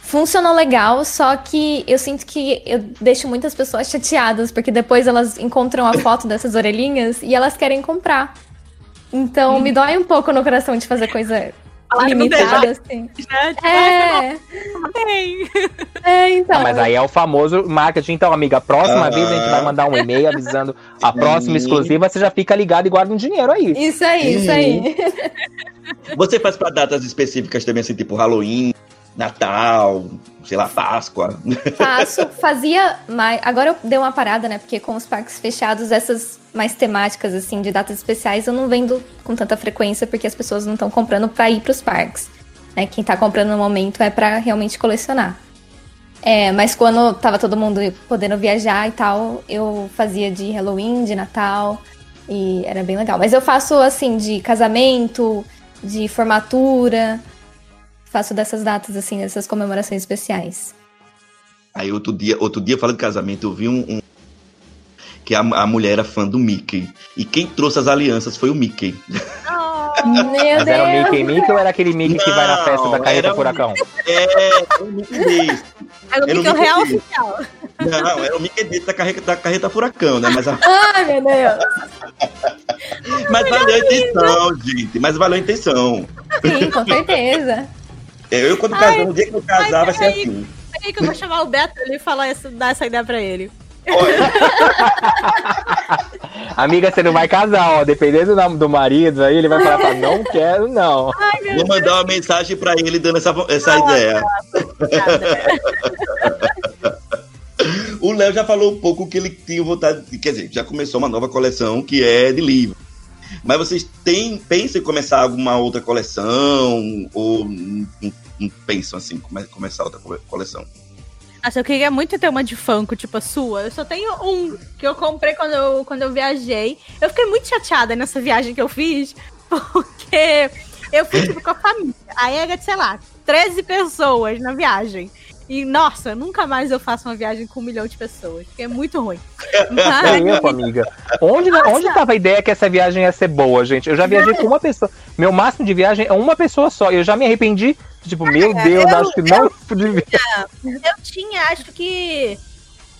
S6: Funcionou legal, só que eu sinto que eu deixo muitas pessoas chateadas, porque depois elas encontram a foto dessas orelhinhas e elas querem comprar. Então me dói um pouco no coração de fazer coisa limitada, assim.
S2: Né? Tipo,
S6: É,
S2: tem.
S6: é, então.
S7: Ah, mas aí é o famoso marketing. Então, amiga, a próxima
S3: Ah.
S7: vez a gente vai mandar um e-mail avisando a próxima
S3: Sim.
S7: exclusiva, você já fica ligado e guarda um dinheiro aí.
S6: Isso aí, isso aí.
S3: Você faz pra datas específicas também, assim, tipo Halloween, Natal, sei lá, Páscoa.
S6: Faço, fazia mais. Agora eu dei uma parada, né? Porque com os parques fechados, essas mais temáticas, assim, de datas especiais, eu não vendo com tanta frequência, porque as pessoas não estão comprando pra ir pros parques. Né? Quem tá comprando no momento é pra realmente colecionar. É, mas quando tava todo mundo podendo viajar e tal, eu fazia de Halloween, de Natal, e era bem legal. Mas eu faço, assim, de casamento, de formatura, faço dessas datas, assim, dessas comemorações especiais.
S3: Aí outro dia, outro dia falando de casamento, eu vi um, um- que a, a mulher era fã do Mickey. E quem trouxe as alianças foi o Mickey. *laughs*
S6: Meu
S7: Mas era o! Mickey Mickey ou era aquele Mickey que vai na festa da
S3: Não,
S7: carreta
S3: era o
S7: furacão?
S3: É, o Mickey desse.
S2: Era o
S3: Era o
S2: Mickey
S3: Mickey
S2: real
S3: desse.
S2: oficial.
S3: Não, era o Mickey desse da carreta, da carreta furacão, né? Mas, a- *laughs*
S6: Ai, meu Deus!
S3: mas valeu a intenção, gente. Mas valeu a intenção.
S6: Sim, com certeza.
S3: É, Eu, quando
S2: Ai,
S3: casar, no dia que eu casar, vai ser
S2: peraí.
S3: assim.
S2: Peraí que eu vou chamar o Beto ali e falar essa, dar essa ideia pra ele.
S3: Olha, *laughs*
S7: Amiga, você não vai casar, ó. Dependendo do, do marido, aí ele vai falar, "Tá, não quero, não.
S2: Ai,
S3: vou mandar uma mensagem pra ele dando essa, essa ideia. *laughs* O Léo já falou um pouco que ele tinha vontade de. Quer dizer, já começou uma nova coleção que é de livro. Mas vocês têm, pensam em começar alguma outra coleção? Ou não, não- pensam assim, come- começar outra co- coleção?
S2: Nossa, eu queria muito ter uma de Funko, tipo a sua. Eu só tenho um que eu comprei quando eu, quando eu viajei. Eu fiquei muito chateada nessa viagem que eu fiz, *laughs* porque eu fui, tipo, com a família. Aí era, sei lá, 13 pessoas na viagem. E, nossa, nunca mais eu faço uma viagem com um milhão de pessoas, porque é muito ruim.
S7: É *laughs*
S2: Mas,
S7: isso, amiga. Onde, onde tava a ideia que essa viagem ia ser boa, gente? Eu já viajei com uma pessoa. Meu máximo de viagem é uma pessoa só. E eu já me arrependi. Tipo, meu Deus,
S2: eu-
S7: acho que não *laughs* devia.
S2: eu tinha, acho que.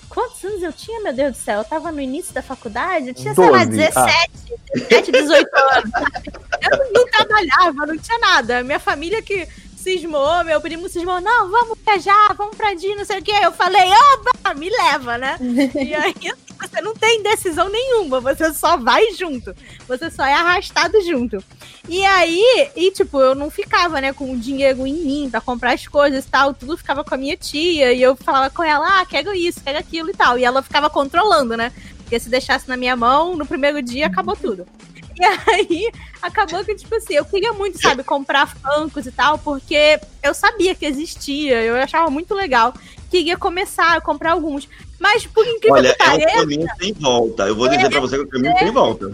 S2: Quantos anos eu tinha, meu Deus do céu? Eu tava no início da faculdade, eu tinha, sei lá,
S7: 12,
S2: 17, 17, 18 anos, sabe? Eu não trabalhava, não tinha nada. Minha família que cismou, meu primo cismou, não, vamos viajar, vamos pra Disney, não sei o quê. Eu falei, oba, me leva, né? *laughs* E aí você não tem decisão nenhuma, você só vai junto. Você só é arrastado junto. E aí, e tipo, eu não ficava, né, com o dinheiro em mim pra comprar as coisas e tal, tudo ficava com a minha tia, e eu falava com ela, ah, quero isso, quero aquilo e tal. E ela ficava controlando, né? Porque se deixasse na minha mão, no primeiro dia acabou tudo. E aí, acabou que, tipo assim, eu queria muito, sabe, comprar Funkos e tal, porque eu sabia que existia, eu achava muito legal. Queria começar a comprar alguns. Mas, por incrível
S3: Olha,
S2: que
S3: é um
S2: pareça,
S3: caminho sem volta. Eu vou dizer pra você que é um caminho sem volta.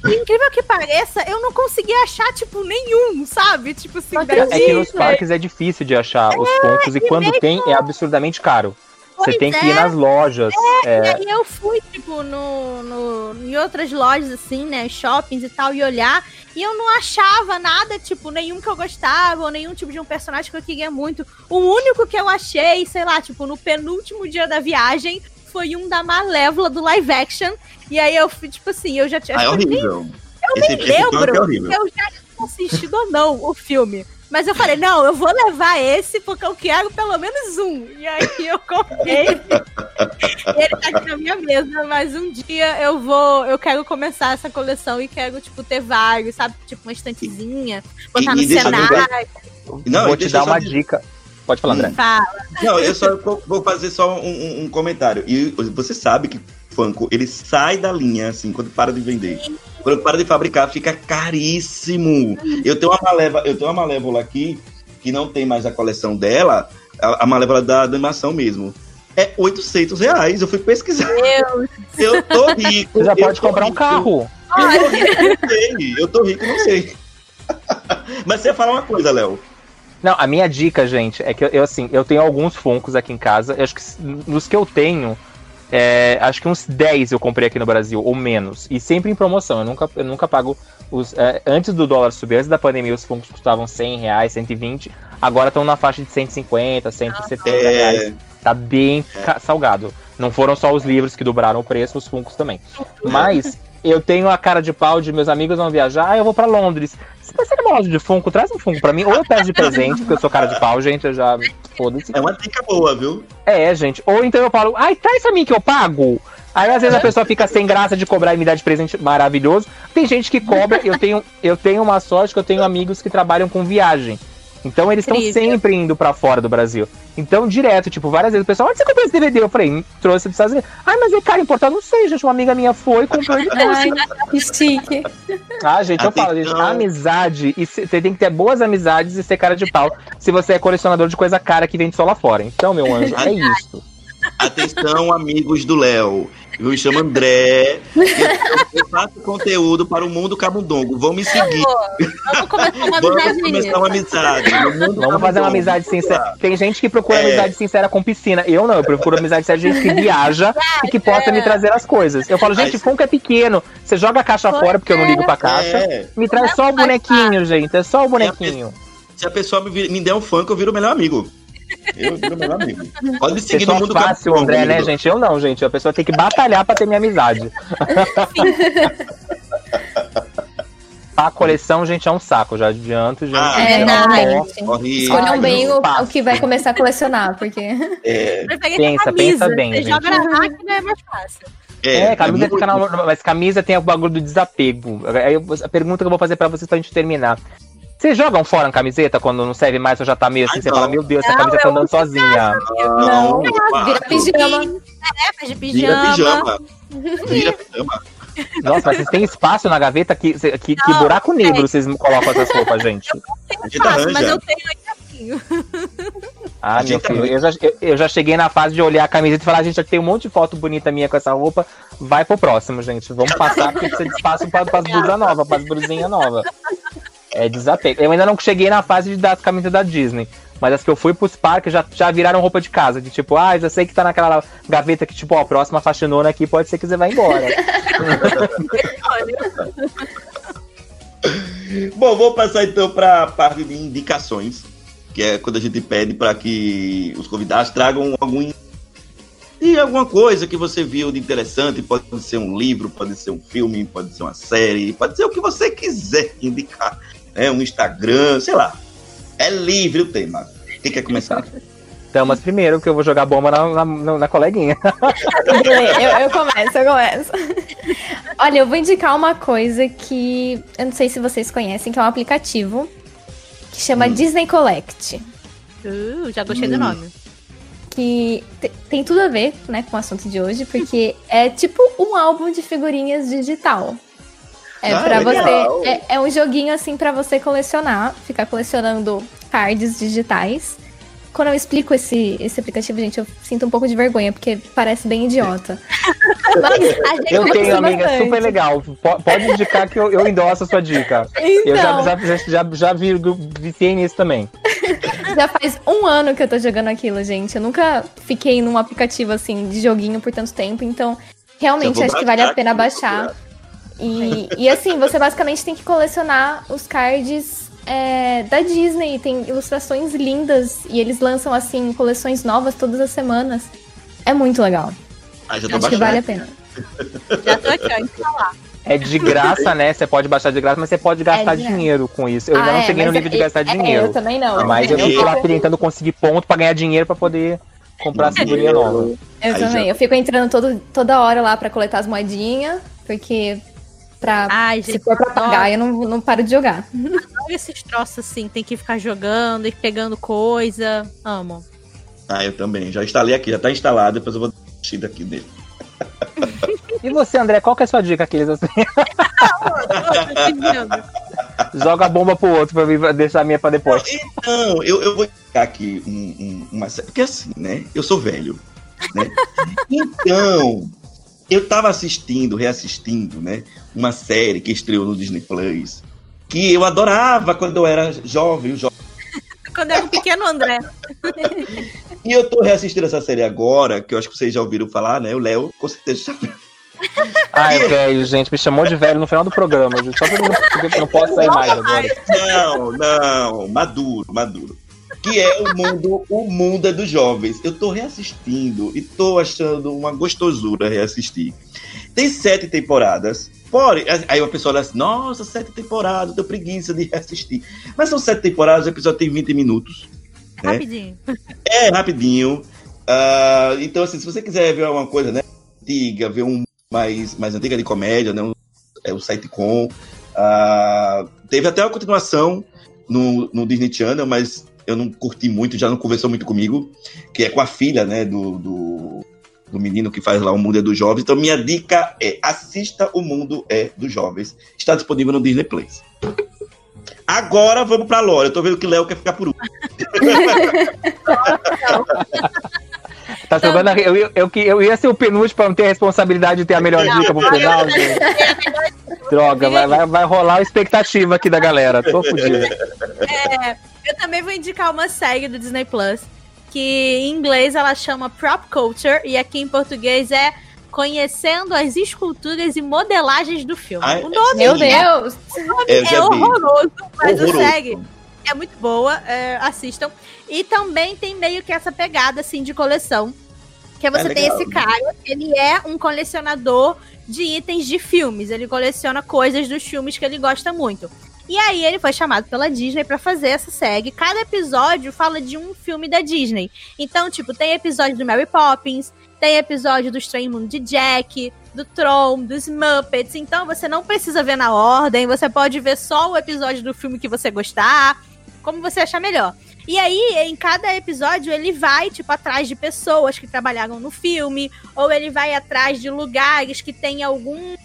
S2: por incrível que pareça, eu não conseguia achar, tipo, nenhum, sabe? Tipo assim,
S7: É que nos parques é difícil de achar os pontos. E quando tem, é absurdamente caro. Você tem que ir
S2: é.
S7: nas lojas.
S2: E
S7: É,
S2: aí eu fui, tipo, no, no, em outras lojas, assim, né, shoppings e tal, e olhar, e eu não achava nada, tipo, nenhum que eu gostava, ou nenhum tipo de um personagem que eu queria muito. O único que eu achei, sei lá, tipo, no penúltimo dia da viagem, foi um da Malévola do live action, e aí eu fui, tipo assim, eu já tinha...
S3: Ah, é
S2: que eu nem
S3: horrível. Punk
S2: lembro
S3: é horrível.
S2: se eu já tinha assistido ou não o filme. Mas eu falei, não, eu vou levar esse porque eu quero pelo menos um. E aí eu comprei. *laughs* ele tá aqui na minha mesa, mas um dia eu vou, eu quero começar essa coleção e quero, tipo, ter vários, sabe? Tipo, uma estantezinha, botar
S3: E-
S2: no
S3: e
S2: cenário.
S3: Não,
S7: vou te dar uma dica. Pode falar, André.
S2: Fala.
S3: Não, eu só vou- vou fazer só um, um- um comentário. E você sabe que Funko, ele sai da linha, assim, quando para de vender. Quando para de fabricar, fica caríssimo. Eu tenho uma malévola, eu tenho uma malévola aqui, que não tem mais a coleção dela, a, a malévola da animação mesmo. É 800 reais. Eu fui pesquisar.
S2: Deus.
S3: Eu tô rico.
S7: Você já pode comprar um
S3: rico.
S7: carro.
S3: Eu tô rico, não sei. Eu tô rico, não sei. *laughs* Mas você ia falar uma coisa, Léo.
S7: Não, a minha dica, gente, é que eu, eu, assim, eu tenho alguns funcos aqui em casa. Eu acho que nos que eu tenho, é, acho que uns 10 eu comprei aqui no Brasil, ou menos. E sempre em promoção. Eu nunca, eu nunca pago os. é, antes do dólar subir, antes da pandemia, os funcos custavam 100 reais, 120. Agora estão na faixa de 150, 170 reais.
S3: É,
S7: Tá bem salgado. Não foram só os livros que dobraram o preço, os funcos também. *laughs* Mas eu tenho a cara de pau de meus amigos vão viajar, ah, eu vou pra Londres. Se você numa loja de Funko, traz um Funko pra mim. Ou eu peço de presente, porque eu sou cara de pau, gente, eu já. Foda-se.
S3: É uma dica boa, viu?
S7: É, gente. Ou então eu falo, ai, traz pra mim que eu pago. Aí às vezes a pessoa fica sem graça de cobrar e me dar de presente maravilhoso. Tem gente que cobra, eu tenho, eu tenho uma sorte que eu tenho amigos que trabalham com viagem. Então eles estão sempre indo pra fora do Brasil. Então, direto, tipo, várias vezes o pessoal, onde você comprou esse DVD? Eu falei, "Hum, trouxe dos Estados Unidos. Ai, mas é cara importado, não sei, gente. Uma amiga minha foi e comprou trouxe. *laughs*
S6: Ai, que chique.
S7: Ah, gente, eu falo, gente, amizade, e se- você tem que ter boas amizades e ser cara de pau se você é colecionador de coisa cara que vende só lá fora. Então, meu anjo, é isso.
S3: Atenção, amigos do Léo. Eu me chamo André. eu- faço conteúdo para o mundo camundongo. Vão me seguir.
S2: Vamos começar uma
S3: Vamos
S2: amizade
S3: começar uma amizade.
S7: Vamos fazer uma amizade sincera. Tem gente que procura
S3: É.
S7: amizade sincera com piscina. Eu não, eu procuro amizade sincera de gente que viaja e que possa me trazer as coisas. Eu falo, gente, Funko é pequeno. Você joga a caixa fora porque eu não ligo pra caixa.
S3: É.
S7: Me traz só o bonequinho, gente. É só o bonequinho.
S3: Se a pessoa me, vir- me der um funk, eu viro o melhor amigo. Eu viro o melhor amigo. Pode me seguir no
S7: Pessoa
S3: mundo
S7: fácil, André, né, gente? Eu não, gente. A pessoa tem que batalhar pra ter minha amizade. *laughs* a coleção, gente, é um saco. Já adianto, gente.
S3: Ah,
S6: É
S7: é
S3: Horrível.
S6: Escolham bem o, o que vai começar a colecionar, porque.
S3: É, *laughs*
S2: Prefere
S7: Pensa,
S2: camisa.
S7: pensa bem,
S2: Você
S7: gente.
S2: joga na máquina é mais fácil.
S7: É, camisa
S3: muito-
S7: fica na, mas camisa tem o bagulho do desapego. Aí eu- a pergunta que eu vou fazer pra vocês pra gente terminar. Vocês jogam fora a camiseta quando não serve mais ou já tá meio assim?
S3: Ai,
S7: você
S3: não.
S7: fala, meu Deus, essa
S2: Não,
S7: camisa tá
S2: eu
S7: andando sozinha.
S3: Não,
S6: Vira
S3: quarto.
S6: pijama.
S2: É, faz de
S3: Vira
S2: pijama.
S3: pijama. Vira *laughs* pijama.
S7: Nossa, mas vocês têm espaço na gaveta? Que, que, que
S2: Não,
S7: buraco negro vocês colocam essas roupas, gente?
S3: A gente
S2: Fácil, mas eu tenho ainda assim.
S7: Ah,
S3: A
S7: meu
S3: gente
S7: filho, eu já, eu, eu já cheguei na fase de olhar a camiseta e falar, gente, já tem um monte de foto bonita minha com essa roupa, vai pro próximo, gente. Vamos passar porque precisa de espaço pra, pras blusas novas, pras blusinhas novas. É desapego. Eu ainda não cheguei na fase de dar as camisas da Disney. Mas as que eu fui pros parques já, já viraram roupa de casa. De tipo, ah, já sei que tá naquela gaveta que, tipo, ó, a próxima faxinona aqui pode ser que você vá embora. *laughs*
S3: Bom, vou passar então para parte de indicações, que é quando a gente pede para que os convidados tragam algum e alguma coisa que você viu de interessante, pode ser um livro, pode ser um filme, pode ser uma série, pode ser o que você quiser indicar, é um Instagram, sei lá. É livre o tema. Quem quer começar?
S7: Então, mas primeiro que eu vou jogar bomba na, na, na coleguinha. *laughs*
S6: eu, eu começo, eu começo. Olha, eu vou indicar uma coisa que eu não sei se vocês conhecem, que é um aplicativo que chama Disney Collect.
S2: Uh, já gostei do
S3: Hum.
S2: nome.
S6: Que te- tem tudo a ver né, com o assunto de hoje, porque é tipo um álbum de figurinhas digital. É
S3: Ah,
S6: para você. É, é um joguinho assim pra você colecionar, ficar colecionando cards digitais. Quando eu explico esse, esse aplicativo, gente, eu sinto um pouco de vergonha, porque parece bem idiota. *laughs* Mas a gente
S7: Eu tenho, amiga,
S6: bastante.
S7: super legal. Po- Pode indicar que eu, eu endosso a sua dica. Eu já,
S6: Então,
S7: já, já, já, vi, viciei nisso também. *laughs*
S6: já faz um ano que eu tô jogando aquilo, gente. Eu nunca fiquei num aplicativo assim de joguinho por tanto tempo, então realmente acho que vale a pena baixar. E, e assim, você basicamente tem que colecionar os cards é, da Disney. Tem ilustrações lindas e eles lançam assim coleções novas todas as semanas. É muito legal.
S3: Ah, já tô
S6: Acho que vale a pena. *laughs*
S2: Já tô aqui, ó, instalar.
S7: É de graça, né? Você pode baixar de graça, mas você pode gastar
S6: É de graça.
S7: dinheiro com isso. Eu ainda
S6: Ah,
S7: não
S6: é,
S7: cheguei no nível
S6: é-
S7: de gastar
S6: é,
S7: dinheiro.
S6: eu também não.
S7: Mas eu
S3: É.
S7: tô lá tentando conseguir ponto pra ganhar dinheiro pra poder comprar a figurinha nova.
S6: Eu
S3: Aí
S6: também.
S3: já-
S6: Eu fico entrando todo, toda hora lá pra coletar as moedinhas, porque pra,
S2: Ai,
S6: se
S2: gente,
S6: for pra pagar, eu não, não paro de jogar.
S2: Olha esses troços assim, tem que ficar jogando e pegando coisa. Amo.
S3: Ah, eu também. Já instalei aqui, já tá instalado, depois eu vou dar um cheat aqui dele.
S7: E você, André, qual que é a sua dica? Aqueles assim, *laughs* joga a bomba pro outro pra mim pra deixar a minha pra depois.
S3: Então, eu, eu vou indicar aqui um- um- uma série. Porque assim, né? Eu sou velho. Né? Então, eu tava assistindo, reassistindo, né? Uma série que estreou no Disney Plus. Que eu adorava quando eu era jovem, jovem. *laughs*
S2: Quando era um pequeno André.
S3: E eu tô reassistindo essa série agora, que eu acho que vocês já ouviram falar, né? O Léo, com certeza já viu. *laughs*
S7: Ai, velho, gente, me chamou de velho no final do programa. gente. Só eu porque eu não posso sair mais agora.
S3: Não, não, maduro, maduro. Que é o mundo, o mundo é dos jovens. Eu tô reassistindo e tô achando uma gostosura reassistir. Tem sete temporadas, Pode. Aí a pessoa olha assim, nossa, sete temporadas, eu tenho preguiça de assistir. Mas são sete temporadas, o episódio tem 20 minutos. Né?
S2: Rapidinho.
S3: É rapidinho. Ah, então, assim, se você quiser ver alguma coisa, né? Antiga, ver um mais, mais antiga de comédia, né? um- é o sitcom. Ah, teve até uma continuação no, no Disney Channel, mas eu não curti muito, já não conversou muito comigo, que é com a filha, né, do, do, do menino que faz lá o Mundo é dos Jovens. Então, minha dica é assista O Mundo é dos Jovens. Está disponível no Disney Plus. Agora vamos pra Lore. Eu tô vendo que Léo quer ficar por último. *laughs* *laughs* *laughs*
S7: Tá jogando. a- Eu, eu, eu, eu ia ser o penúltimo pra não ter a responsabilidade de ter a melhor dica pro final. Droga, vai, vai, vai rolar a expectativa aqui da galera. Tô fudido.
S2: Eu também vou indicar uma série do Disney Plus, que em inglês ela chama Prop Culture e aqui em português é Conhecendo as Esculturas e Modelagens do Filme.
S3: Ai,
S2: o nome
S6: Meu
S3: Sim.
S6: Deus!
S3: É,
S2: é
S3: já vi.
S2: horroroso, mas
S3: Horroroso.
S2: a série é muito boa, é, assistam. E também tem meio que essa pegada assim de coleção. Que é você
S3: É
S2: tem esse cara, ele é um colecionador de itens de filmes. Ele coleciona coisas dos filmes que ele gosta muito. E aí ele foi chamado pela Disney pra fazer essa série. Cada episódio fala de um filme da Disney. Então, tipo, tem episódio do Mary Poppins, tem episódio do Estranho Mundo de Jack, do Tron, dos Muppets. Então você não precisa ver na ordem, você pode ver só o episódio do filme que você gostar, como você achar melhor. E aí, em cada episódio, ele vai, tipo, atrás de pessoas que trabalharam no filme, ou ele vai atrás de lugares que tem algum.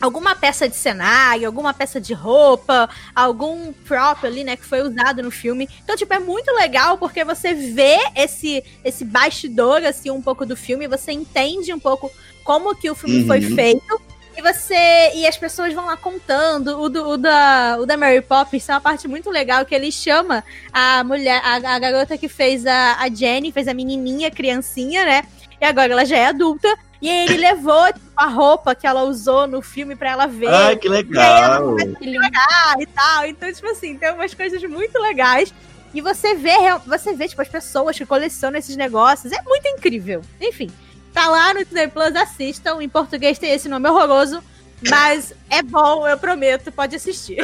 S2: Alguma peça de cenário, alguma peça de roupa, algum prop ali, né, que foi usado no filme. Então, tipo, é muito legal porque você vê esse, esse bastidor, assim, um pouco do filme, você entende um pouco como que o filme
S3: Uhum.
S2: foi feito. E você. E as pessoas vão lá contando. O, do, o, da, o da Mary Poppins é uma parte muito legal que ele chama a mulher, a, a garota que fez a, a Jenny, fez a menininha, criancinha, né? E agora ela já é adulta. E aí ele levou tipo, a roupa que ela usou no filme pra ela ver.
S3: Ai, que legal.
S6: Que lindo.
S2: Ah, e tal. Então, tipo assim, tem umas coisas muito legais. E você vê, você vê, tipo, as pessoas que colecionam esses negócios. É muito incrível. Enfim, tá lá no Disney Plus, assistam. Em português tem esse nome horroroso. Mas é bom, eu prometo, pode assistir.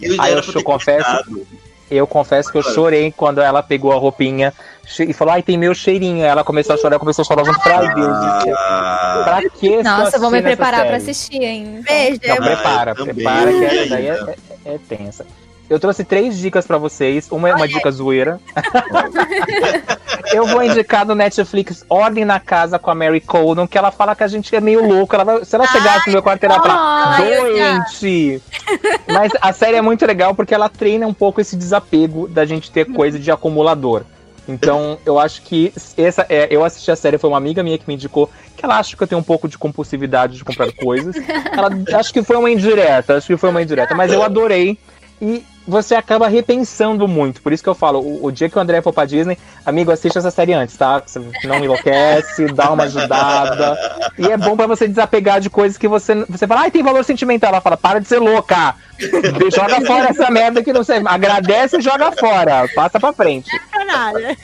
S3: Eu
S7: Aí
S3: era
S7: eu
S3: ter
S7: confesso-. Eu confesso que eu chorei quando ela pegou a roupinha e falou: ai, tem meu cheirinho. Ela começou a chorar, eu comecei a chorar junto pra Deus. do céu.
S3: Ah,
S7: Pra que
S6: Nossa, eu vou me preparar pra assistir ainda.
S2: Beijo.
S7: Não,
S2: é
S3: Ah,
S7: prepara,
S3: eu
S7: prepara, que
S3: eu
S7: essa
S3: vi
S7: daí é, é- é tensa. Eu trouxe três dicas pra vocês. Uma é uma dica zoeira. eu vou indicar no Netflix Ordem na Casa com a Mary Colden, que ela fala que a gente é meio louco. Ela vai- se ela chegasse no meu quarto, ela ia falar, doente! Mas a série é muito legal porque ela treina um pouco esse desapego da gente ter coisa de acumulador. Então, eu acho que essa é, eu assisti a série, foi uma amiga minha que me indicou que ela acha que eu tenho um pouco de compulsividade de comprar coisas. Ela acho que foi uma indireta, acho que foi uma indireta, mas eu adorei e você acaba repensando muito. Por isso que eu falo, o, o dia que o André for pra Disney, amigo, assiste essa série antes, tá? Você não enlouquece, *laughs* dá uma ajudada. E é bom pra você desapegar de coisas que você você fala, ai, tem valor sentimental. Ela fala, para de ser louca. joga fora essa merda que não serve. Agradece e joga fora. Passa pra frente.
S2: Nada.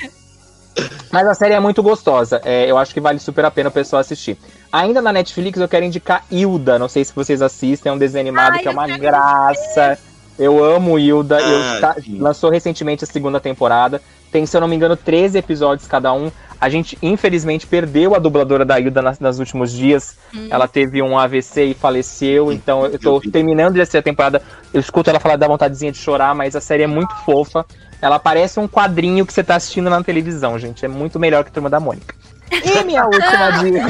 S7: Mas a série é muito gostosa. É, eu acho que vale super a pena o pessoal assistir. Ainda na Netflix eu quero indicar Hilda. Não sei se vocês assistem, é um desenho animado
S2: Ai,
S7: que é uma graça. Eu amo Hilda.
S3: Ah,
S7: eu, tá- lançou recentemente a segunda temporada. Tem, se eu não me engano, 13 episódios cada um. A gente, infelizmente, perdeu a dubladora da Hilda nas, nos últimos dias. Ela teve um AVC e faleceu. Então eu tô terminando de assistir a temporada. Eu escuto ela falar da vontadezinha de chorar, mas a série é muito fofa. Ela parece um quadrinho que você tá assistindo na televisão, gente. É muito melhor que a Turma da Mônica. E minha última *laughs* dica.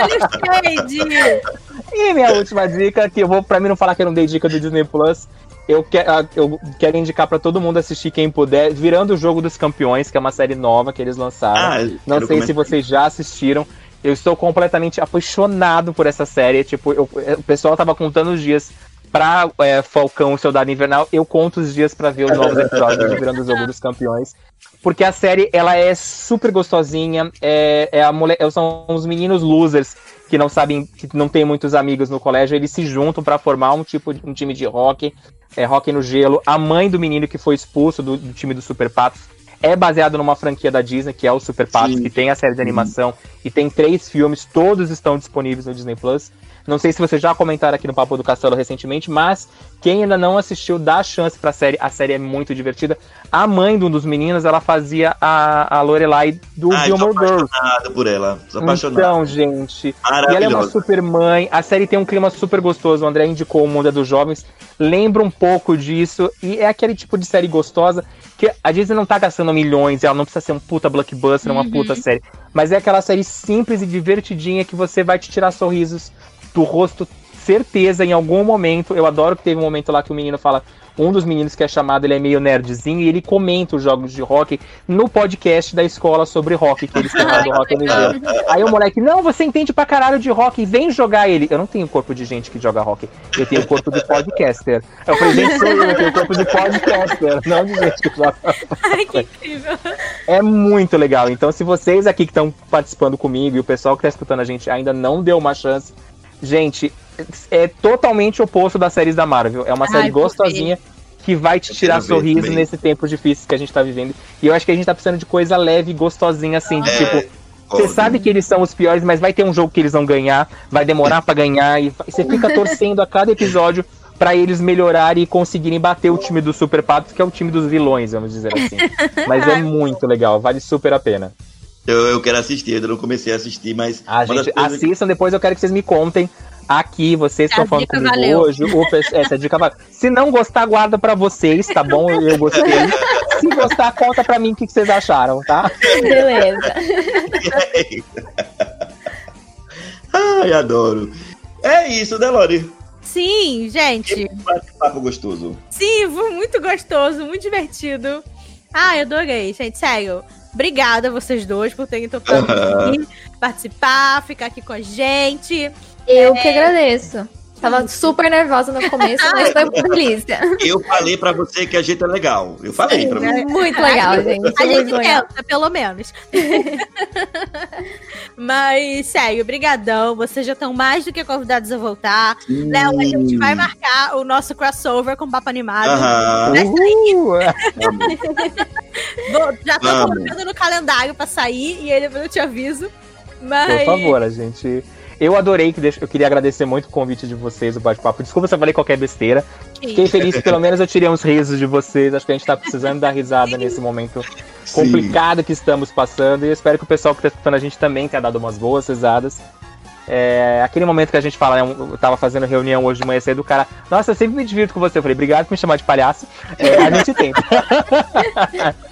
S2: Olha o shade.
S7: E minha última dica, que eu vou, pra mim não falar que eu não dei dica do Disney Plus, eu, que, ah, eu quero indicar pra todo mundo assistir quem puder, Virando o Jogo dos Campeões, que é uma série nova que eles lançaram.
S3: Ah,
S7: não sei se
S3: comentar.
S7: vocês já assistiram. Eu estou completamente apaixonado por essa série. Tipo, eu- o pessoal tava contando os dias pra é, Falcão, o Soldado Invernal. Eu conto os dias pra ver os novos episódios de Virando o Jogo dos Campeões. Porque a série, ela é super gostosinha. É, é a mole... São os meninos losers que não sabem, que não tem muitos amigos no colégio. Eles se juntam pra formar um tipo de um time de hockey. É, hockey no gelo. A mãe do menino que foi expulso do, do time dos Super Patos é baseado numa franquia da Disney, que é o Super Patos,
S3: Sim.
S7: que tem a série de animação e tem três filmes, todos estão disponíveis no Disney Plus. Não sei se vocês já comentaram aqui no Papo do Castelo recentemente, mas quem ainda não assistiu, dá chance pra série. A série é muito divertida. A mãe de um dos meninos, ela fazia a, a Lorelai do Gilmore Girls.
S3: apaixonado por ela. Sou apaixonado.
S7: Então, gente. E ela é uma super mãe. A série tem um clima super gostoso. O André indicou o Mundo é dos Jovens. Lembra um pouco disso. E é aquele tipo de série gostosa que a Disney não tá gastando milhões. Ela não precisa ser um puta blockbuster, uma
S2: Uhum.
S7: puta série. Mas é aquela série simples e divertidinha que você vai te tirar sorrisos do rosto. Certeza, em algum momento. Eu adoro que teve um momento lá que o menino fala. Um dos meninos que é chamado, ele é meio nerdzinho e ele comenta os jogos de rock no podcast da escola sobre rock, que eles têm lá do Rock no Gelo. Aí o moleque, não, você entende pra caralho de rock, vem jogar ele. Eu não tenho corpo de gente que joga rock, eu tenho corpo de podcaster. Eu falei, gente, sou eu, eu tenho corpo de podcaster, não de gente que joga
S2: Ai, que incrível.
S7: é muito legal. Então, se vocês aqui que estão participando comigo e o pessoal que tá escutando a gente ainda não deu uma chance, gente, é totalmente oposto das séries da Marvel. É uma
S2: Ai,
S7: série gostosinha que vai te tirar sorriso
S3: também.
S7: nesse tempo difícil que a gente tá vivendo. E eu acho que a gente tá precisando de coisa leve, gostosinha, assim, de
S3: É,
S7: tipo. Você sabe que eles são os piores, mas vai ter um jogo que eles vão ganhar, vai demorar pra ganhar, e você fica torcendo a cada episódio pra eles melhorarem e conseguirem bater o time do Super Patos, que é o time dos vilões, vamos dizer assim. Mas é *laughs* muito legal, vale super a pena.
S3: Eu, eu quero assistir, ainda não comecei a assistir, mas.
S7: A gente assistam, depois eu quero que vocês me contem aqui, vocês que estão falando comigo
S2: valeu.
S7: hoje. O, pe- essa dica valeu. Se não gostar, guarda pra vocês, tá bom? Eu gostei. Se gostar, conta pra mim o que que vocês acharam, tá?
S6: Beleza. *laughs*
S3: Ai, adoro. É isso, né, Lori?
S2: Sim, gente.
S3: Bate-papo gostoso.
S2: Sim, muito gostoso, muito divertido. Ah, eu adorei, gente, sério. Obrigada a vocês dois por terem topado *laughs* participar, ficar aqui com a gente.
S6: Eu que agradeço. Tava super nervosa no começo, mas foi uma delícia.
S3: Eu falei pra você que a gente é legal. Eu falei pra você.
S6: Muito legal, gente.
S2: A gente tenta, pelo menos. *laughs* Mas, sério, brigadão. Vocês já estão mais do que convidados a voltar. Léo, a gente vai marcar o nosso crossover com Papo Animado.
S3: Aham.
S7: Uhul! *laughs*
S2: Vou- já tô colocando no calendário pra sair e depois eu te aviso. Mas...
S7: Por favor, a gente. Eu adorei que deixa... eu queria agradecer muito o convite de vocês, o bate-papo. Desculpa se eu falei qualquer besteira. Fiquei feliz que pelo menos eu tirei uns risos de vocês. Acho que a gente tá precisando dar risada nesse momento complicado que estamos passando. E eu espero que o pessoal que tá escutando a gente também tenha dado umas boas risadas. É, aquele momento que a gente fala, né, eu tava fazendo reunião hoje de manhã cedo, o cara, nossa, eu sempre me divirto com você. Eu falei, obrigado por me chamar de palhaço. É, a gente tenta. *laughs*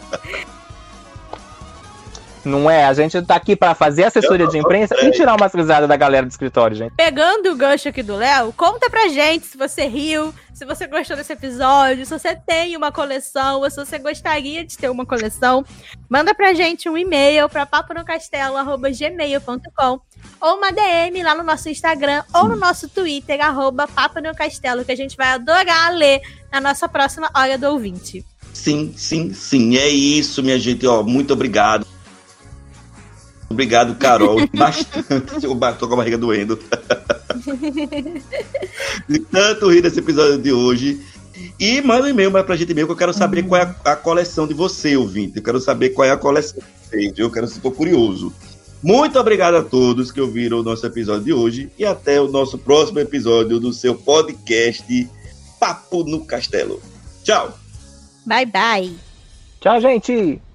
S7: Não é? A gente tá aqui pra fazer assessoria de imprensa e tirar umas risadas da galera do escritório, gente.
S2: Pegando o gancho aqui do Léo, conta pra gente se você riu, se você gostou desse episódio, se você tem uma coleção, ou se você gostaria de ter uma coleção. Manda pra gente um e-mail pra paponocastelo.gmail.com ou uma DM lá no nosso Instagram ou no nosso Twitter, arroba Papo no Castelo, que a gente vai adorar ler na nossa próxima Hora do Ouvinte.
S3: Sim, sim, sim. É isso, minha gente. Ó, muito obrigado. Obrigado, Carol. *laughs* Bastante. Eu tô com a barriga doendo. De tanto rir desse episódio de hoje. E manda um e-mail mais pra gente mesmo, que eu quero saber qual é a, a coleção de você, ouvinte. Eu quero saber qual é a coleção de vocês. Eu quero, estou curioso. Muito obrigado a todos que ouviram o nosso episódio de hoje. E até o nosso próximo episódio do seu podcast Papo no Castelo. Tchau!
S2: Bye, bye!
S7: Tchau, gente!